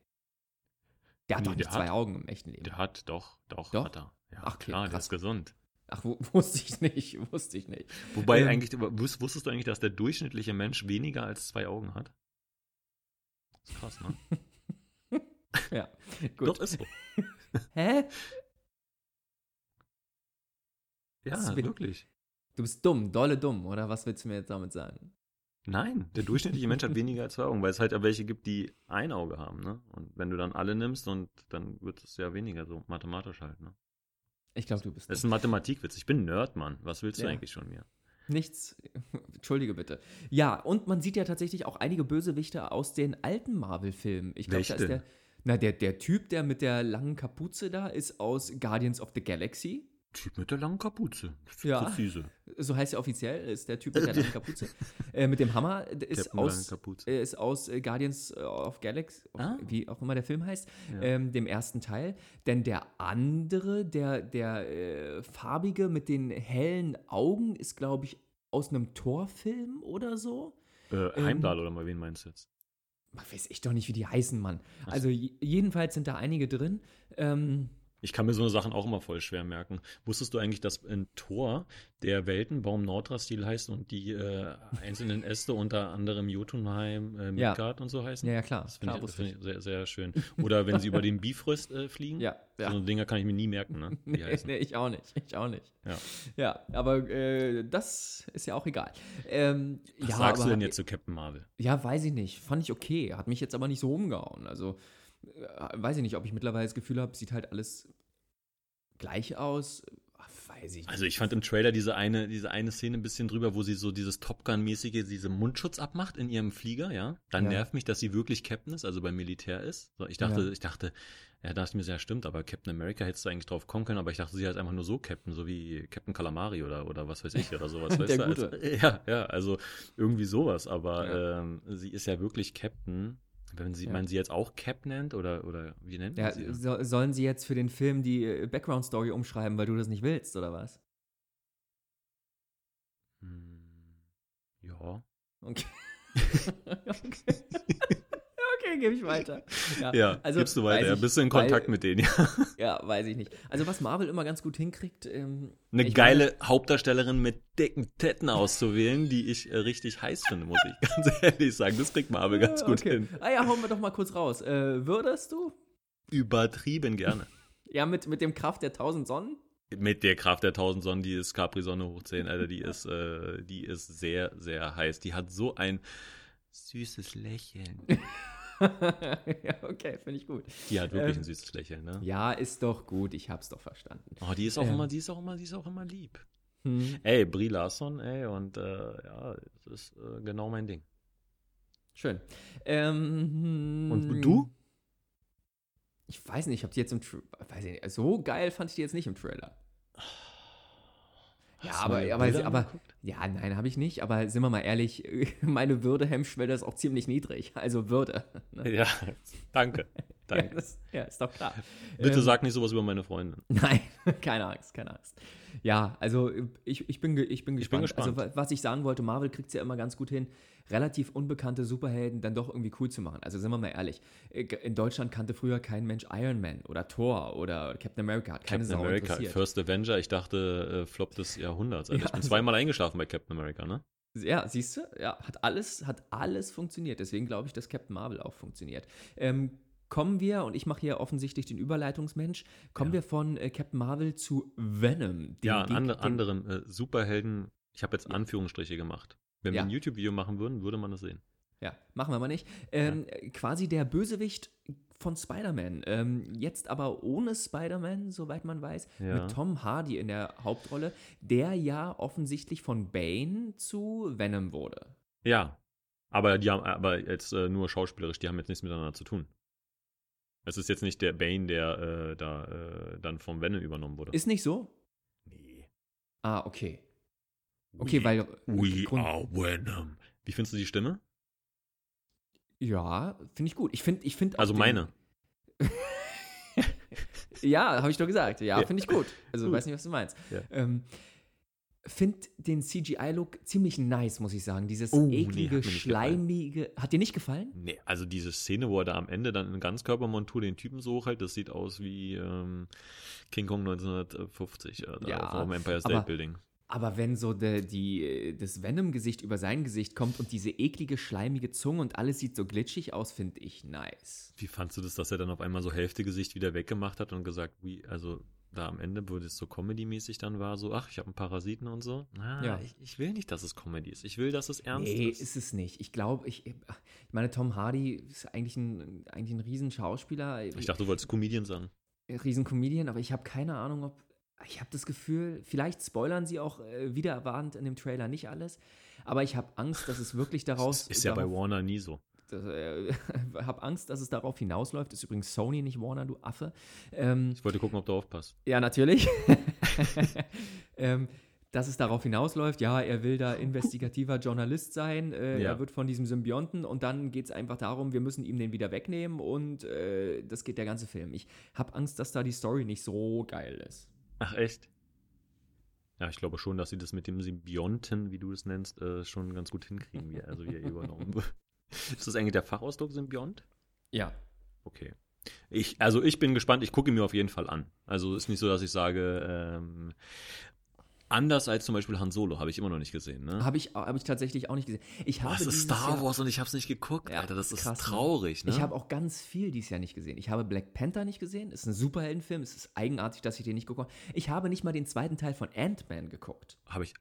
Der hat nee, doch nicht zwei hat, Augen im echten Leben. Der hat doch, doch, doch? hat er. Ja, Ach, okay, klar, krass. der ist gesund. Ach, wusste ich nicht, wusste ich nicht. Wobei ähm, eigentlich, wusstest du eigentlich, dass der durchschnittliche Mensch weniger als zwei Augen hat? Das ist krass, ne? ja, gut. Doch, ist so. Hä? Ja, wirklich. Du bist dumm, dolle dumm, oder was willst du mir jetzt damit sagen? Nein, der durchschnittliche Mensch hat weniger als zwei Augen, weil es halt welche gibt, die ein Auge haben, ne? Und wenn du dann alle nimmst und dann wird es ja weniger so mathematisch halt, ne? Ich glaube, du bist. Das ist ein Mathematikwitz. Ich bin Nerd, Mann. Was willst du Ja. eigentlich von mir? Nichts. Entschuldige bitte. Ja, und man sieht ja tatsächlich auch einige Bösewichte aus den alten Marvel-Filmen. Ich glaube, da ist der. Na, der, der Typ, der mit der langen Kapuze da, ist aus Guardians of the Galaxy. Typ mit der langen Kapuze. Ja. Präzise. So heißt er offiziell, ist der Typ mit der langen Kapuze. äh, mit dem Hammer ist Captain aus, äh, ist aus äh, Guardians of Galaxy, Ah. wie auch immer der Film heißt, Ja. ähm, dem ersten Teil. Denn der andere, der, der äh, farbige mit den hellen Augen, ist, glaube ich, aus einem Torfilm oder so. Äh, ähm, Heimdall oder mal, wen meinst du jetzt? Man weiß ich doch nicht, wie die heißen, Mann. Also jedenfalls sind da einige drin. Ähm, Ich kann mir so eine Sachen auch immer voll schwer merken. Wusstest du eigentlich, dass in Thor der Weltenbaum Nordrastil heißt und die äh, einzelnen Äste unter anderem Jotunheim, äh, Ja. Midgard und so heißen? ja, ja, klar. Das finde ich, das find ich sehr, sehr schön. Oder wenn sie über den Bifröst äh, fliegen. Ja, ja. So Dinger kann ich mir nie merken, ne? Nee, nee, ich auch nicht. Ich auch nicht. Ja. Ja, aber äh, das ist ja auch egal. Ähm, Was ja, sagst du denn jetzt zu Captain Marvel? Ja, weiß ich nicht. Fand ich okay. Hat mich jetzt aber nicht so umgehauen. Also, weiß ich nicht, ob ich mittlerweile das Gefühl habe, sieht halt alles gleich aus. Ach, Weiß ich nicht. Also ich fand im Trailer diese eine, diese eine Szene ein bisschen drüber, wo sie so dieses Top Gun-mäßige, diese Mundschutz abmacht in ihrem Flieger, ja. Dann Ja. nervt mich, dass sie wirklich Captain ist, also beim Militär ist. So, ich dachte, Ja. ich dachte, ja, dachte ich mir, ja stimmt, aber Captain America hättest du eigentlich drauf kommen können, aber ich dachte, sie heißt einfach nur so Captain, so wie Captain Calamari oder, oder was weiß ich oder sowas. weißt Der du? Gute. Also, ja, ja, also irgendwie sowas, aber Ja. ähm, sie ist ja wirklich Captain. Wenn sie, Ja. man sie jetzt auch Cap nennt oder, oder wie nennt man ja, sie? so, sollen sie jetzt für den Film die äh, Background-Story umschreiben, weil du das nicht willst, oder was? Hm, ja. Okay. okay. Okay, gebe ich weiter. Ja, also, gibst du weiter. Ja, bist du in weil- Kontakt mit denen, ja. Ja, weiß ich nicht. Also, was Marvel immer ganz gut hinkriegt. Ähm, Eine geile Hauptdarstellerin mit dicken Tetten auszuwählen, die ich äh, richtig heiß finde, muss ich ganz ehrlich sagen. Das kriegt Marvel Meine, ganz gut okay. hin. Ah ja, hauen wir doch mal kurz raus. Äh, würdest du? Übertrieben gerne. Ja, mit, mit dem Kraft der tausend Sonnen? Mit der Kraft der tausend Sonnen, die ist Capri-Sonne hoch 10, Alter, die ist, äh, die ist sehr, sehr heiß. Die hat so ein süßes Lächeln. ja, okay, finde ich gut. Die hat wirklich Ähm, ein süßes Lächeln, ne? Ja, ist doch gut, ich hab's doch verstanden. Oh, die ist auch Ähm. immer, die ist auch immer, die ist auch immer lieb. Hm. Ey, Brie Larson, ey, und äh, ja, das ist äh, genau mein Ding. Schön. Ähm, Und du? Ich weiß nicht, ich hab die jetzt im Tra weiß ich nicht, so geil fand ich die jetzt nicht im Trailer. Ja, Hast aber, aber, aber, angeguckt? Ja, nein, habe ich nicht, aber sind wir mal ehrlich, meine Würde-Hemmschwelle ist auch ziemlich niedrig. Also Würde. Ne? Ja, danke. Ja, danke. das, ja, ist doch klar. Bitte Ähm, sag nicht sowas über meine Freundin. Nein, keine Angst, keine Angst. Ja, also ich, ich, bin, ich bin Ich bin gespannt. Also gespannt. wa- was ich sagen wollte, Marvel kriegt es ja immer ganz gut hin, relativ unbekannte Superhelden dann doch irgendwie cool zu machen. Also sind wir mal ehrlich, äh, in Deutschland kannte früher kein Mensch Iron Man oder Thor oder Captain America, hat keine Captain Sau America, interessiert. First Avenger, ich dachte, äh, Flop des Jahrhunderts. Alter. Ja, ich bin also- zweimal eingeschlafen bei Captain America, ne? Ja, siehst du? Ja, hat alles, hat alles funktioniert. Deswegen glaube ich, dass Captain Marvel auch funktioniert. Ähm, kommen wir, und ich mache hier offensichtlich den Überleitungsmensch, kommen Ja. wir von äh, Captain Marvel zu Venom. dem ja, Geg- an, dem- anderen äh, Superhelden, ich habe jetzt Anführungsstriche gemacht. Wenn wir Ja. ein YouTube-Video machen würden, würde man das sehen. Ja, machen wir mal nicht. Ähm, Quasi der Bösewicht von Spider-Man. Ähm, jetzt aber ohne Spider-Man, soweit man weiß, Ja. mit Tom Hardy in der Hauptrolle, der ja offensichtlich von Bane zu Venom wurde. Ja, aber die haben aber jetzt äh, nur schauspielerisch, die haben jetzt nichts miteinander zu tun. Es ist jetzt nicht der Bane, der äh, da äh, dann vom Venom übernommen wurde. Ist nicht so? nee. Ah, okay. Okay, We- weil. We Grund- are Venom. Wie findest du die Stimme? Ja, finde ich gut. Ich finde, ich finde. Also den- meine. Ja, habe ich doch gesagt. Ja, Ja. finde ich gut. Also, Gut. weiß nicht, was du meinst. Ja. Ähm, Find den CGI-Look ziemlich nice, muss ich sagen. Dieses Oh, nee, hat eklige, nicht gefallen. schleimige. Hat dir nicht gefallen? Nee, also diese Szene, wo er da am Ende dann in Ganzkörpermontur den Typen so hochhält, das sieht aus wie ähm, King Kong 1950 äh, Ja, vom Empire State aber- Building. Aber wenn so de, die, das Venom-Gesicht über sein Gesicht kommt und diese eklige, schleimige Zunge und alles sieht so glitschig aus, finde ich nice. Wie fandst du das, dass er dann auf einmal so Hälfte Gesicht wieder weggemacht hat und gesagt, we, also da am Ende, wo das so Comedy-mäßig dann war, so, ach, ich habe einen Parasiten und so. Na, Ja. ich, ich will nicht, dass es Comedy ist. Ich will, dass es ernst Nee, ist. ist es nicht. Ich glaube, ich, ich meine, Tom Hardy ist eigentlich ein, eigentlich ein Riesenschauspieler, Ich dachte, du wolltest Comedian sagen. Riesencomedian, aber ich habe keine Ahnung, ob. Ich habe das Gefühl, vielleicht spoilern sie auch äh, wieder erwarnt in dem Trailer nicht alles, aber ich habe Angst, dass es wirklich daraus. ist, ist ja bei Warner nie so. Äh, habe Angst, dass es darauf hinausläuft. Ist übrigens Sony, nicht Warner, du Affe. Ähm, Ich wollte gucken, ob du aufpasst. ja, natürlich. ähm, dass es darauf hinausläuft, ja, er will da investigativer Journalist sein, äh, Ja. er wird von diesem Symbionten und dann geht es einfach darum, wir müssen ihm den wieder wegnehmen und äh, das geht der ganze Film. Ich habe Angst, dass da die Story nicht so geil ist. Ach, echt? Ja, ich glaube schon, dass sie das mit dem Symbionten, wie du es nennst, äh, schon ganz gut hinkriegen, wie, also wie er übernommen wird. Ist das eigentlich der Fachausdruck Symbiont? Ja. Okay. Ich, also ich bin gespannt, ich gucke ihn mir auf jeden Fall an. Also ist nicht so, dass ich sage, ähm, anders als zum Beispiel Han Solo, habe ich immer noch nicht gesehen. Ne? Habe ich, hab ich tatsächlich auch nicht gesehen. Ich habe Das ist Star Jahr- Wars und ich habe es nicht geguckt, Ja, Alter. Das ist krass, ne? traurig, ne? Ich habe auch ganz viel dieses Jahr nicht gesehen. Ich habe Black Panther nicht gesehen. Ist ein Superheldenfilm. Es ist eigenartig, dass ich den nicht geguckt habe. Ich habe nicht mal den zweiten Teil von Ant-Man geguckt. Habe ich.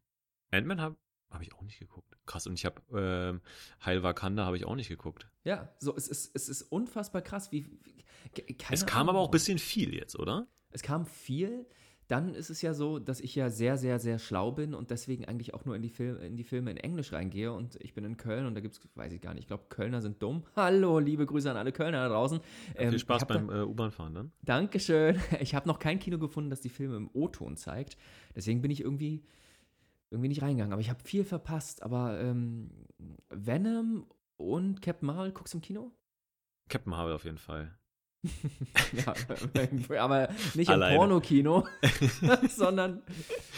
Ant-Man habe hab ich auch nicht geguckt. Krass. Und ich habe ähm, Heil Wakanda habe ich auch nicht geguckt. Ja, so es ist, es ist unfassbar krass, wie. wie es kam Ahnung, aber auch ein bisschen viel jetzt, oder? Es kam viel. Dann ist es ja so, dass ich ja sehr, sehr, sehr schlau bin und deswegen eigentlich auch nur in die, Film, in die Filme in Englisch reingehe. Und ich bin in Köln und da gibt es, weiß ich gar nicht, ich glaube, Kölner sind dumm. Hallo, liebe Grüße an alle Kölner da draußen. Ähm, Viel Spaß beim äh, U-Bahn-Fahren dann. Dankeschön. Ich habe noch kein Kino gefunden, das die Filme im O-Ton zeigt. Deswegen bin ich irgendwie, irgendwie nicht reingegangen. Aber ich habe viel verpasst. Aber ähm, Venom und Captain Marvel guckst du im Kino? Captain Marvel auf jeden Fall. ja, aber nicht Alleine. im Pornokino, sondern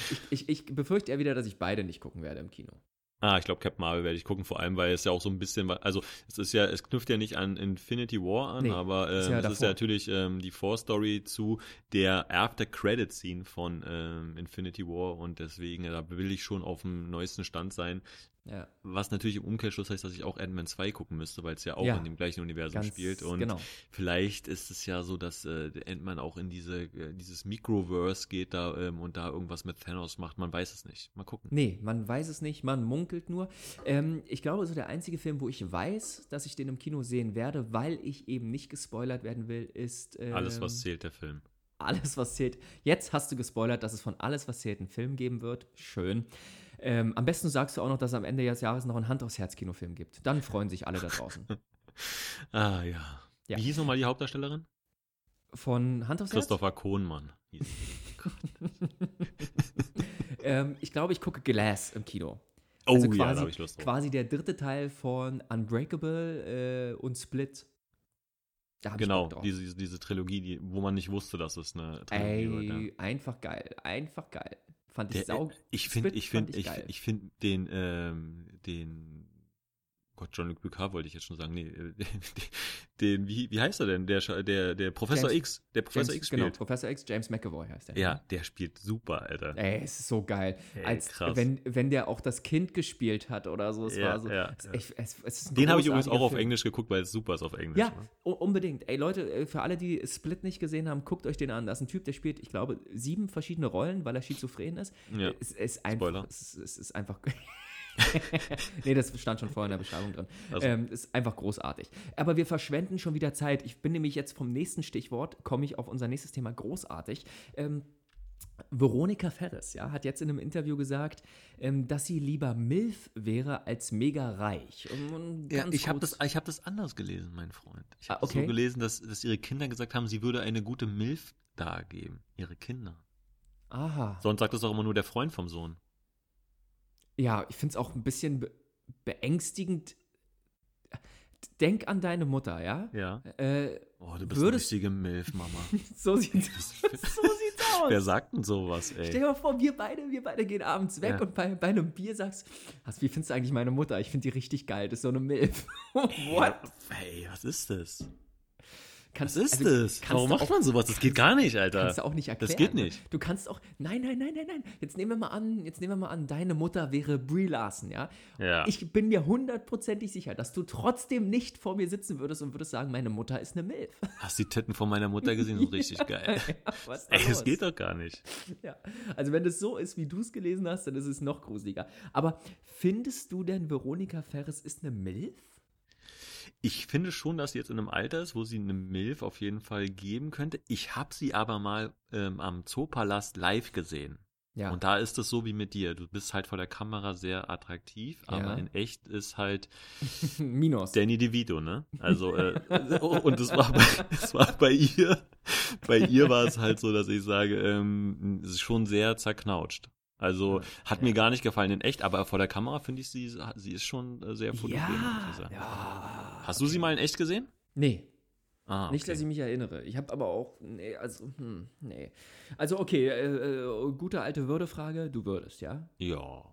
ich, ich, ich befürchte eher wieder, dass ich beide nicht gucken werde im Kino. Ah, ich glaube, Captain Marvel werde ich gucken, vor allem, weil es ja auch so ein bisschen, also es ist ja, es knüpft ja nicht an Infinity War an, Nee, aber ist ähm, ja es ist ja natürlich ähm, die Vorstory zu der After-Credit-Scene von ähm, Infinity War und deswegen, da will ich schon auf dem neuesten Stand sein. Ja, Was natürlich im Umkehrschluss heißt, dass ich auch Ant-Man 2 gucken müsste, weil es ja auch Ja. in dem gleichen Universum spielt. Und genau. vielleicht ist es ja so, dass äh, Ant-Man auch in diese, äh, dieses Microverse geht da ähm, und da irgendwas mit Thanos macht. Man weiß es nicht. Mal gucken. Nee, man weiß es nicht, man munkelt nur. Ähm, ich glaube, so der einzige Film, wo ich weiß, dass ich den im Kino sehen werde, weil ich eben nicht gespoilert werden will, ist. Ähm, Alles, was zählt, der Film. Alles, was zählt. Jetzt hast du gespoilert, dass es von Alles, was zählt, einen Film geben wird. Schön. Ähm, am besten sagst du auch noch, dass es am Ende des Jahres noch einen Hand aufs Herz Kinofilm gibt. Dann freuen sich alle da draußen. Ah, ja. Ja. Wie hieß nochmal die Hauptdarstellerin? Von Hand aufs Herz? Christopher Kohnmann. Ähm, ich glaube, ich gucke Glass im Kino. Oh Also ja, da quasi- habe ich Lust drauf. Quasi der dritte Teil von Unbreakable äh, und Split. Da Genau, diese, diese Trilogie, die, wo man nicht wusste, dass es eine Trilogie wird. Ja. Ey, einfach geil. Einfach geil. Fand ich Der, sau. äh, ich finde, ich finde, ich ich finde den, ähm, den, Gott, John-Luc Picard wollte ich jetzt schon sagen, nee, äh, den, wie, wie heißt er denn? Der, der, der Professor James- X, der Professor James, X genau, spielt. Professor X, James McAvoy heißt der. Ja, der spielt super, Alter. Ey, es ist so geil. Ey, Als krass. wenn, wenn der auch das Kind gespielt hat oder so. Es Ja, war so. ja, es, ja. ich- es, es Den habe ich übrigens auch auf Film. Englisch geguckt, weil es super ist auf Englisch. Ja, ne? unbedingt. Ey, Leute, äh, für alle, die Split nicht gesehen haben, guckt euch den an. Das ist ein Typ, der spielt, ich glaube, sieben verschiedene Rollen, weil er schizophren ist. Ja. Es, es ist einfach. Spoiler. Es ist einfach. nee, das stand schon vorher in der Beschreibung drin. Also. Ähm, ist einfach großartig. Aber wir verschwenden schon wieder Zeit. Ich bin nämlich jetzt vom nächsten Stichwort, komme ich auf unser nächstes Thema großartig. Ähm, Veronika Ferres ja, hat jetzt in einem Interview gesagt, ähm, dass sie lieber MILF wäre als mega reich. Ja, ich habe das, ich hab das anders gelesen, mein Freund. Ich habe Ah, okay. so gelesen, dass, dass ihre Kinder gesagt haben, sie würde eine gute Milf dargeben. Ihre Kinder. Aha. Sonst sagt das auch immer nur der Freund vom Sohn. Ja, ich finde es auch ein bisschen be beängstigend. Denk an deine Mutter, ja? Ja. Äh, Oh, du bist Würdest- eine richtige Milf, Mama. so sieht so sieht's aus. Wer sagt denn sowas, Stell ey? dir mal vor, wir beide, wir beide gehen abends weg Ja. und bei, bei einem Bier sagst, was, wie findest du eigentlich meine Mutter? Ich finde die richtig geil, das ist so eine Milf. What? Hey, was ist das? Kannst, Was ist also, das? Warum du macht man sowas? Das geht gar nicht, Alter. Kannst du auch nicht erklären. Das geht ne? nicht. Du kannst auch, nein, nein, nein, nein, nein. Jetzt nehmen wir mal an, jetzt nehmen wir mal an, deine Mutter wäre Brie Larson, ja? Ja. Ich bin mir hundertprozentig sicher, dass du trotzdem nicht vor mir sitzen würdest und würdest sagen, meine Mutter ist eine Milf. Hast die Titten von meiner Mutter gesehen? Das ist richtig geil. ja, was Ey, das geht doch gar nicht. Ja. Also wenn es so ist, wie du es gelesen hast, dann ist es noch gruseliger. Aber findest du denn, Veronika Ferres ist eine Milf? Ich finde schon, dass sie jetzt in einem Alter ist, wo sie eine Milf auf jeden Fall geben könnte. Ich habe sie aber mal ähm, am Zoopalast live gesehen. Ja. Und da ist es so wie mit dir. Du bist halt vor der Kamera sehr attraktiv, aber Ja. in echt ist halt Minus. Danny DeVito, ne? Also, äh, und es war, bei, es war bei ihr, bei ihr war es halt so, dass ich sage, ähm, es ist schon sehr zerknautscht. Also hat mir gar nicht gefallen in echt, aber vor der Kamera finde ich sie, sie ist schon äh, sehr fotogen, ich ja. ja. Hast du sie mal in echt gesehen? Nee. Ah, Nicht, dass ich mich erinnere. Ich habe aber auch, nee, also, hm, nee. Also, okay, äh, äh, gute alte Würdefrage. Du würdest, ja? Ja.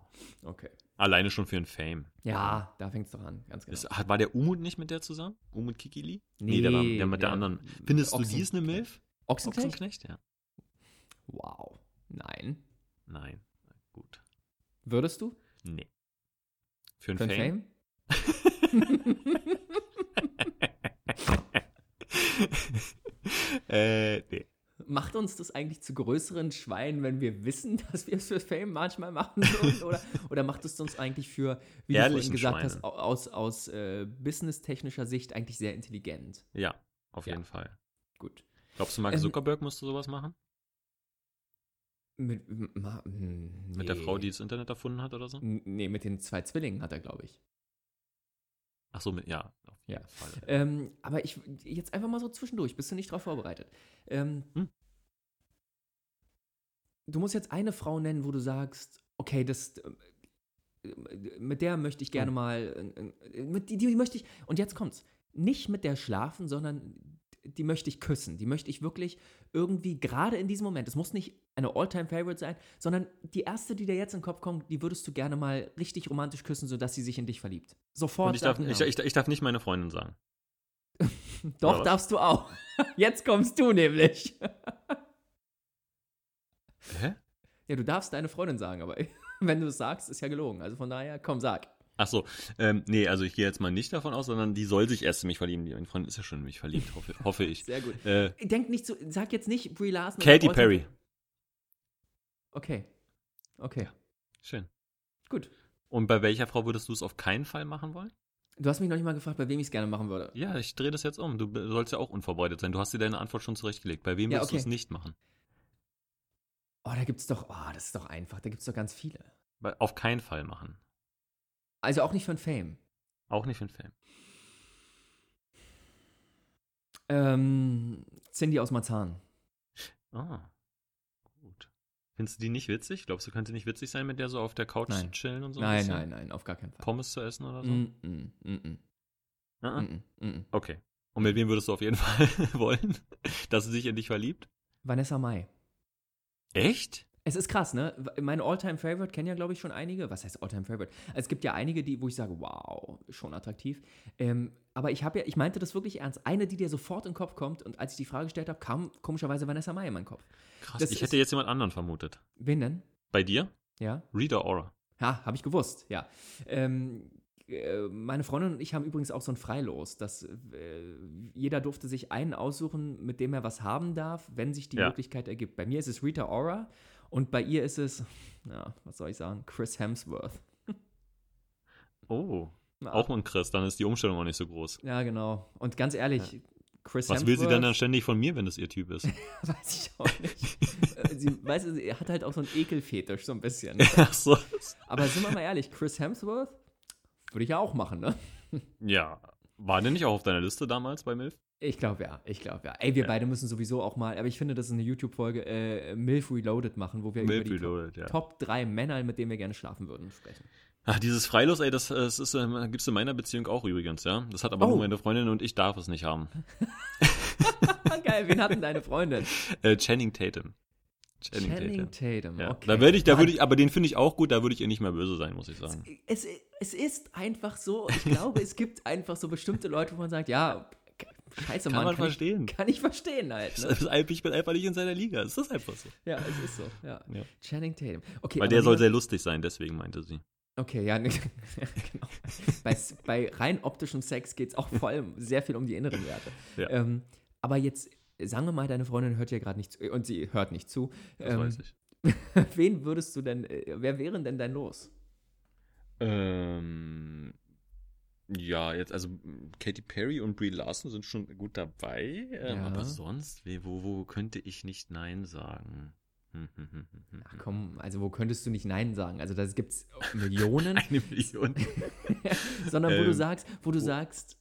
Okay. Alleine schon für ein Fame. Ja, da fängt es doch an, ganz genau. Ist, war der Umut nicht mit der zusammen? Umut Kikili? Nee, der war der mit der der- anderen. Findest du, die ist eine. Milf? Ochsenknecht? Ochsenknecht? Ja. Wow. Nein. Nein. Gut. Würdest du? Nee. Für ein Für ein Fame? Fame? äh, nee. Macht uns das eigentlich zu größeren Schweinen, wenn wir wissen, dass wir es für Fame manchmal machen würden? Oder, oder macht es uns eigentlich für, wie du vorhin Ehrlichen gesagt Schweinen. hast, au- aus, aus äh, businesstechnischer Sicht eigentlich sehr intelligent? Ja, auf Ja. jeden Fall. Gut. Glaubst du, Mark Ähm, Zuckerberg musste sowas machen? Mit, ma, hm, Mit der nee. Frau, die das Internet erfunden hat oder so? Nee, mit den zwei Zwillingen hat er, glaube ich. Ach so, mit, ja, auf jeden Ja. Fall. Ähm, aber ich, jetzt einfach mal so zwischendurch, bist du nicht darauf vorbereitet. Ähm, Hm. Du musst jetzt eine Frau nennen, wo du sagst, okay, das, äh, mit der möchte ich gerne Oh. mal, äh, äh, mit die, die möchte ich, und jetzt kommt's, nicht mit der schlafen, sondern die möchte ich küssen. Die möchte ich wirklich irgendwie, gerade in diesem Moment, es muss nicht eine All-Time-Favorite sein, sondern die erste, die dir jetzt in den Kopf kommt, die würdest du gerne mal richtig romantisch küssen, sodass sie sich in dich verliebt. Sofort. Und ich darf, ich, Namen. ich, ich darf nicht meine Freundin sagen. Doch, Oder was? darfst du auch. Jetzt kommst du nämlich. Hä? Ja, du darfst deine Freundin sagen, aber wenn du es sagst, ist ja gelogen. Also von daher, komm, sag. Ach so, ähm, nee, also ich gehe jetzt mal nicht davon aus, sondern die soll sich erst in mich verlieben. Die- Meine Freundin ist ja schon in mich verliebt, hoffe, hoffe ich. Sehr gut. Äh, Denk nicht so, sag jetzt nicht Brie Larson. Katy Perry. Okay. Okay. Schön. Gut. Und bei welcher Frau würdest du es auf keinen Fall machen wollen? Du hast mich noch nicht mal gefragt, bei wem ich es gerne machen würde. Ja, ich drehe das jetzt um. Du sollst ja auch unvorbereitet sein. Du hast dir deine Antwort schon zurechtgelegt. Bei wem Ja, würdest du okay. es nicht machen? Oh, da gibt's doch, oh, das ist doch einfach. Da gibt's doch ganz viele. Auf keinen Fall machen. Also auch nicht für ein Fame. Auch nicht für einen Film. Ähm, Cindy aus Marzahn. Ah, gut. Findest du die nicht witzig? Glaubst du, könnte nicht witzig sein, mit der so auf der Couch Nein. zu chillen und so? ein nein, nein, nein, auf gar keinen Fall. Pommes zu essen oder so? Mm, mm, mm, mm, Ah, ah. Okay. Und mit wem würdest du auf jeden Fall wollen, dass sie sich in dich verliebt? Vanessa Mai. Echt? Es ist krass, ne? Meine All-Time-Favorite kennen ja, glaube ich, schon einige. Was heißt All-Time-Favorite? Es gibt ja einige, die, wo ich sage, wow, schon attraktiv. Ähm, aber ich habe ja, ich meinte das wirklich ernst. Eine, die dir sofort in den Kopf kommt und als ich die Frage gestellt habe, kam komischerweise Vanessa Mai in meinen Kopf. Krass. Das ich ist- hätte jetzt jemand anderen vermutet. Wen denn? Bei dir? Ja? Rita Ora. Ja, habe ich gewusst, ja. Ähm, äh, meine Freundin und ich haben übrigens auch so ein Freilos, dass äh, jeder durfte sich einen aussuchen, mit dem er was haben darf, wenn sich die Ja. Möglichkeit ergibt. Bei mir ist es Rita Ora und bei ihr ist es, ja, was soll ich sagen, Chris Hemsworth. Oh. Ja. Auch ein Chris, dann ist die Umstellung auch nicht so groß. Ja, genau. Und ganz ehrlich, Chris Was Hemsworth. will sie denn dann ständig von mir, wenn das ihr Typ ist? Weiß ich auch nicht. Äh, sie, weißt du, sie hat halt auch so einen Ekelfetisch, so ein bisschen. Ach so. Aber sind wir mal ehrlich, Chris Hemsworth würde ich ja auch machen, ne? Ja. War der nicht auch auf deiner Liste damals bei MILF? Ich glaube ja, ich glaube ja. Ey, wir Ja. beide müssen sowieso auch mal, aber ich finde, das ist eine YouTube-Folge, äh, MILF Reloaded machen, wo wir MILF über die Reloaded, ja. Top 3 Männer, mit denen wir gerne schlafen würden, sprechen. Ach, dieses Freilos, ey, das, das ist, ähm, gibt's in meiner Beziehung auch übrigens, ja. Das hat aber Oh. nur meine Freundin und ich darf es nicht haben. Geil, wen hatten deine Freundin? Äh, Channing Tatum. Channing, Channing Tatum. Tatum, Ja. okay. Da würde ich, da würde ich, aber den finde ich auch gut, da würde ich ihr nicht mehr böse sein, muss ich sagen. es, es ist einfach so, ich glaube, es gibt einfach so bestimmte Leute, wo man sagt, ja, Scheiße, Kann Mann. man kann verstehen. Ich, kann ich verstehen halt. Ne? Ich bin einfach nicht in seiner Liga. Es ist einfach so. Ja, es ist so. Ja. Ja. Channing Tatum. Okay, Weil der soll sehr lustig sein, deswegen meinte sie. Okay, ja, ne, genau. Bei, bei rein optischem Sex geht es auch vor allem sehr viel um die inneren Werte. Ja. Ähm, aber jetzt, sagen wir mal, deine Freundin hört ja gerade nicht zu, und sie hört nicht zu. Das Ähm, weiß ich. wen würdest du denn, äh, wer wären denn dein Los? Ähm, ja, jetzt, also Katy Perry und Brie Larson sind schon gut dabei. Ähm, Ja. Aber sonst, wo, wo könnte ich nicht Nein sagen? Ach komm, also wo könntest du nicht Nein sagen? Also da gibt es Millionen, Eine Million. sondern wo du Ähm, sagst, wo du sagst,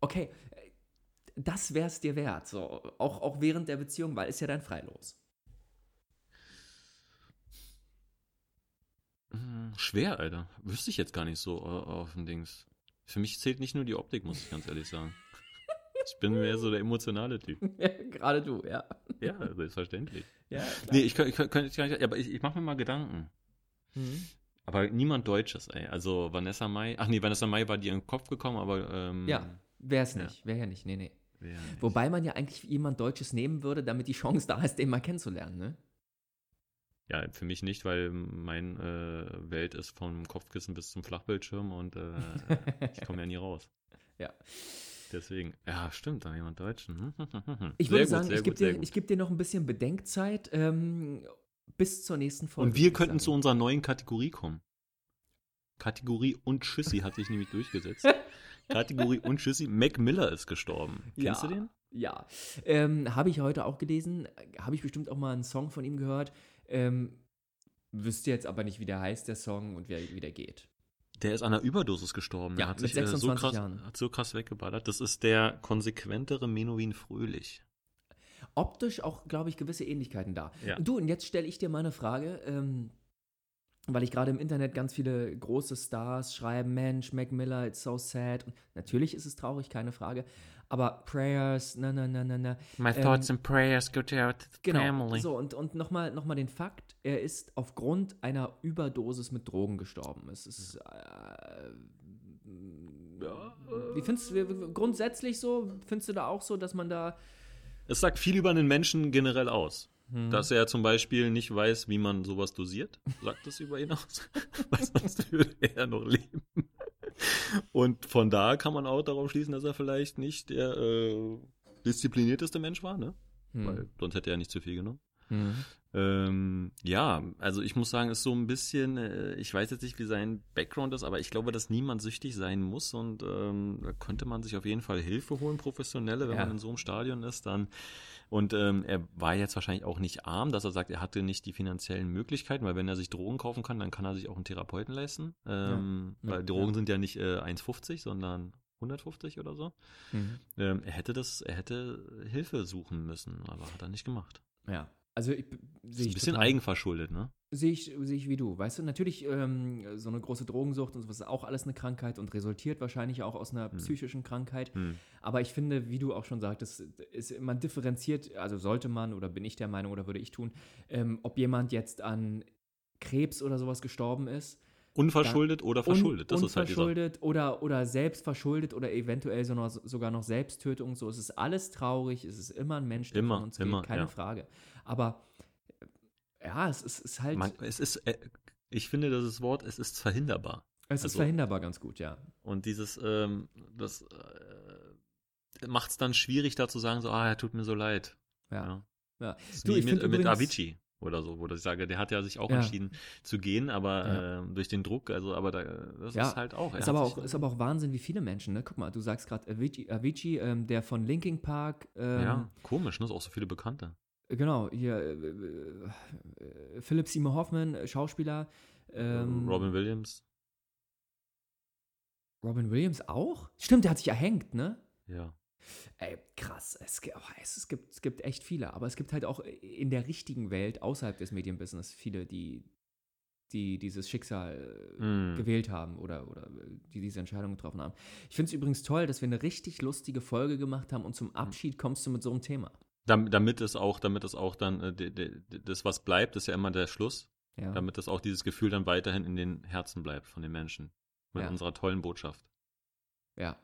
okay, äh, das wär's dir wert, so auch, auch während der Beziehung, weil ist ja dein Freilos. Hm, Schwer, Alter. Wüsste ich jetzt gar nicht so äh, auf den Dings. Für mich zählt nicht nur die Optik, muss ich ganz ehrlich sagen. Ich bin mehr so der emotionale Typ. Gerade du, ja. Ja, selbstverständlich. Ja, Nee, ich könnte gar nicht, aber ich, ich mache mir mal Gedanken. Mhm. Aber niemand Deutsches, ey. Also Vanessa Mai, ach nee, Vanessa Mai war dir in den Kopf gekommen, aber ähm, Ja, wäre es Ja. nicht. Wäre ja nicht, nee, nee. nicht. Wobei man ja eigentlich jemand Deutsches nehmen würde, damit die Chance da ist, den mal kennenzulernen, ne? Ja, für mich nicht, weil meine äh, Welt ist vom Kopfkissen bis zum Flachbildschirm und äh, ich komme ja nie raus. Ja. Deswegen, ja, stimmt, da jemand Deutschen. Hm, Ich würde gut, sagen, ich gebe dir, ich geb dir noch ein bisschen Bedenkzeit ähm, bis zur nächsten Folge. Und wir könnten zu unserer neuen Kategorie kommen. Kategorie und Schüssi hat sich nämlich durchgesetzt. Kategorie und Schüssi. Mac Miller ist gestorben. Kennst Ja. du den? Ja, ähm, habe ich heute auch gelesen, habe ich bestimmt auch mal einen Song von ihm gehört. Ähm, wüsste jetzt aber nicht, wie der heißt, der Song und wie, wie der geht. Der ist an einer Überdosis gestorben. Der Ja, hat mit sich äh, so 26 krass, Jahren. hat so krass weggeballert. Das ist der konsequentere Menowin Fröhlich. Optisch auch, glaube ich, gewisse Ähnlichkeiten da. Ja. Du, und jetzt stelle ich dir mal eine Frage, ähm, weil ich gerade im Internet ganz viele große Stars schreiben, Mensch, Mac Miller, it's so sad. Und natürlich ist es traurig, keine Frage. Aber Prayers, na, na, na, na, na. My Ähm, thoughts and prayers go to our Genau. family. So, und, und nochmal noch mal den Fakt, er ist aufgrund einer Überdosis mit Drogen gestorben. Es ist. Äh, wie findest du grundsätzlich so? Findest du da auch so, dass man da. Es sagt viel über einen Menschen generell aus. Hm. Dass er zum Beispiel nicht weiß, wie man sowas dosiert, sagt das über ihn aus. Weil sonst würde er noch leben. Und von da kann man auch darauf schließen, dass er vielleicht nicht der äh, disziplinierteste Mensch war, ne? Hm. Weil sonst hätte er nicht zu viel genommen. Hm. Ähm, ja, also ich muss sagen, ist so ein bisschen, äh, ich weiß jetzt nicht, wie sein Background ist, aber ich glaube, dass niemand süchtig sein muss und ähm, da könnte man sich auf jeden Fall Hilfe holen, professionelle, wenn Ja. man in so einem Stadion ist, dann und ähm, er war jetzt wahrscheinlich auch nicht arm, dass er sagt, er hatte nicht die finanziellen Möglichkeiten, weil wenn er sich Drogen kaufen kann, dann kann er sich auch einen Therapeuten leisten, ähm, Ja. weil Ja. Drogen sind ja nicht äh, 1,50, sondern 150 oder so. Mhm. Ähm, er hätte das, er hätte Hilfe suchen müssen, aber hat er nicht gemacht. Ja. Also ich Ist sehe ein bisschen total- eigenverschuldet, ne? Sehe ich, sehe ich wie du. Weißt du, natürlich ähm, so eine große Drogensucht und sowas ist auch alles eine Krankheit und resultiert wahrscheinlich auch aus einer Hm. psychischen Krankheit. Hm. Aber ich finde, wie du auch schon sagtest, ist, man differenziert, also sollte man oder bin ich der Meinung oder würde ich tun, ähm, ob jemand jetzt an Krebs oder sowas gestorben ist. Unverschuldet oder verschuldet, un, das ist halt dieser. unverschuldet oder, oder selbst verschuldet oder eventuell so noch, sogar noch Selbsttötung. So, es ist alles traurig, es ist immer ein Mensch, der Immer, von uns immer, geht, keine ja. Frage. Aber ja, es ist, ist halt, Man, es ist, äh, ich finde das Wort, es ist verhinderbar. es ist also- verhinderbar ganz gut, ja. Und dieses, ähm, das äh, macht es dann schwierig, da zu sagen, so, ah, er tut mir so leid. Ja. Ja. ja. Ist Du, wie ich mit, mit Avicii oder so, wo ich sage, der hat ja sich auch Ja. entschieden zu gehen, aber Ja. ähm, durch den Druck, also, aber da, das Ja, ist halt auch. Ist aber, auch, ist aber auch Wahnsinn, wie viele Menschen, ne? Guck mal, du sagst gerade Avicii, Avicii ähm, der von Linkin Park, ähm, ja, komisch, ne? Ist auch so viele Bekannte. Genau, hier, äh, äh, äh, Philip Seymour Hoffman, äh, Schauspieler, ähm, Robin Williams, Robin Williams auch? Stimmt, der hat sich erhängt, ne? ja. Ey, krass. Es, oh, es, es, gibt, es gibt echt viele, aber es gibt halt auch in der richtigen Welt, außerhalb des Medienbusiness, viele, die, die dieses Schicksal Mm. gewählt haben oder, oder die diese Entscheidung getroffen haben. Ich finde es übrigens toll, dass wir eine richtig lustige Folge gemacht haben und zum Abschied kommst du mit so einem Thema. Dam- Damit es auch, damit es auch dann, äh, de- de- de- das, was bleibt, ist ja immer der Schluss. Ja. damit das auch dieses Gefühl dann weiterhin in den Herzen bleibt von den Menschen. Mit Ja. unserer tollen Botschaft. ja.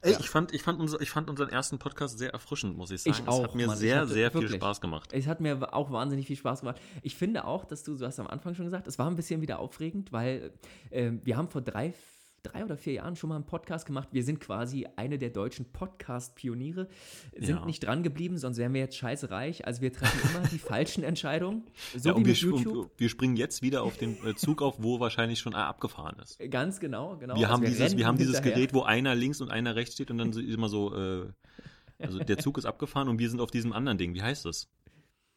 Ey, ja. ich, fand, ich, fand unser, ich fand unseren ersten Podcast sehr erfrischend, muss ich sagen. Ich auch. Es hat mir Mann, sehr, hatte, sehr wirklich, viel Spaß gemacht. Es hat mir auch wahnsinnig viel Spaß gemacht. Ich finde auch, dass du, du hast am Anfang schon gesagt, es war ein bisschen wieder aufregend, weil äh, wir haben vor drei, drei oder vier Jahren schon mal einen Podcast gemacht. Wir sind quasi eine der deutschen Podcast-Pioniere, sind Ja. nicht dran geblieben, sonst wären wir jetzt scheiße reich. Also wir treffen immer die falschen Entscheidungen. So ja, wie wir, YouTube. wir springen jetzt wieder auf den äh, Zug auf, wo wahrscheinlich schon abgefahren ist. Ganz genau, genau. Wir Also haben dieses, rennen wir haben dieses hinterher. Gerät, wo einer links und einer rechts steht und dann so, immer so, äh, also der Zug ist abgefahren und wir sind auf diesem anderen Ding. Wie heißt das?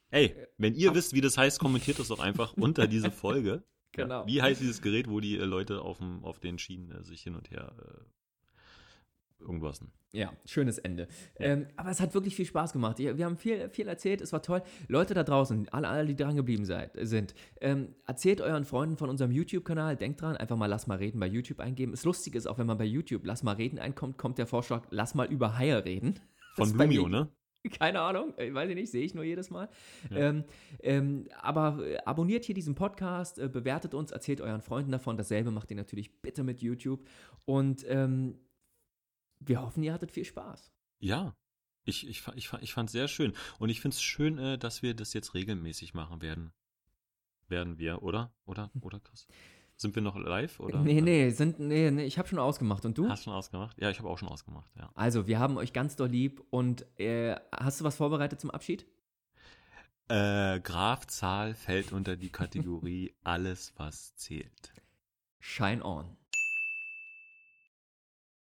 Ey, wenn ihr wisst, wie das heißt, kommentiert das doch einfach unter diese Folge. Genau. Ja, wie heißt dieses Gerät, wo die äh, Leute auf, dem, auf den Schienen äh, sich hin und her äh, irgendwas. Ja, schönes Ende. Ähm, aber es hat wirklich viel Spaß gemacht. Wir haben viel, viel erzählt, es war toll. Leute da draußen, alle, alle die dran geblieben seid, sind, ähm, erzählt euren Freunden von unserem YouTube-Kanal. Denkt dran, einfach mal Lass mal reden bei YouTube eingeben. Das Lustige ist auch, wenn man bei YouTube Lass mal reden einkommt, kommt der Vorschlag, lass mal über Haie reden. Von ist bei Lumio, mir- ne? Keine Ahnung, äh, weiß ich nicht, sehe ich nur jedes Mal. Ja. Ähm, ähm, aber äh, abonniert hier diesen Podcast, äh, bewertet uns, erzählt euren Freunden davon. Dasselbe macht ihr natürlich bitte mit YouTube. Und ähm, wir hoffen, ihr hattet viel Spaß. Ja. Ich, ich, ich, ich fand es sehr schön. Und ich finde es schön, äh, dass wir das jetzt regelmäßig machen werden. Werden wir, oder? Oder, oder Chris? Sind wir noch live? Oder? Nee, nee, sind, nee, nee ich habe schon ausgemacht. Und du? Hast du schon ausgemacht? Ja, ich habe auch schon ausgemacht, ja. Also, wir haben euch ganz doll lieb. Und äh, hast du was vorbereitet zum Abschied? Äh, Graf Zahl fällt unter die Kategorie alles, was zählt. Shine on.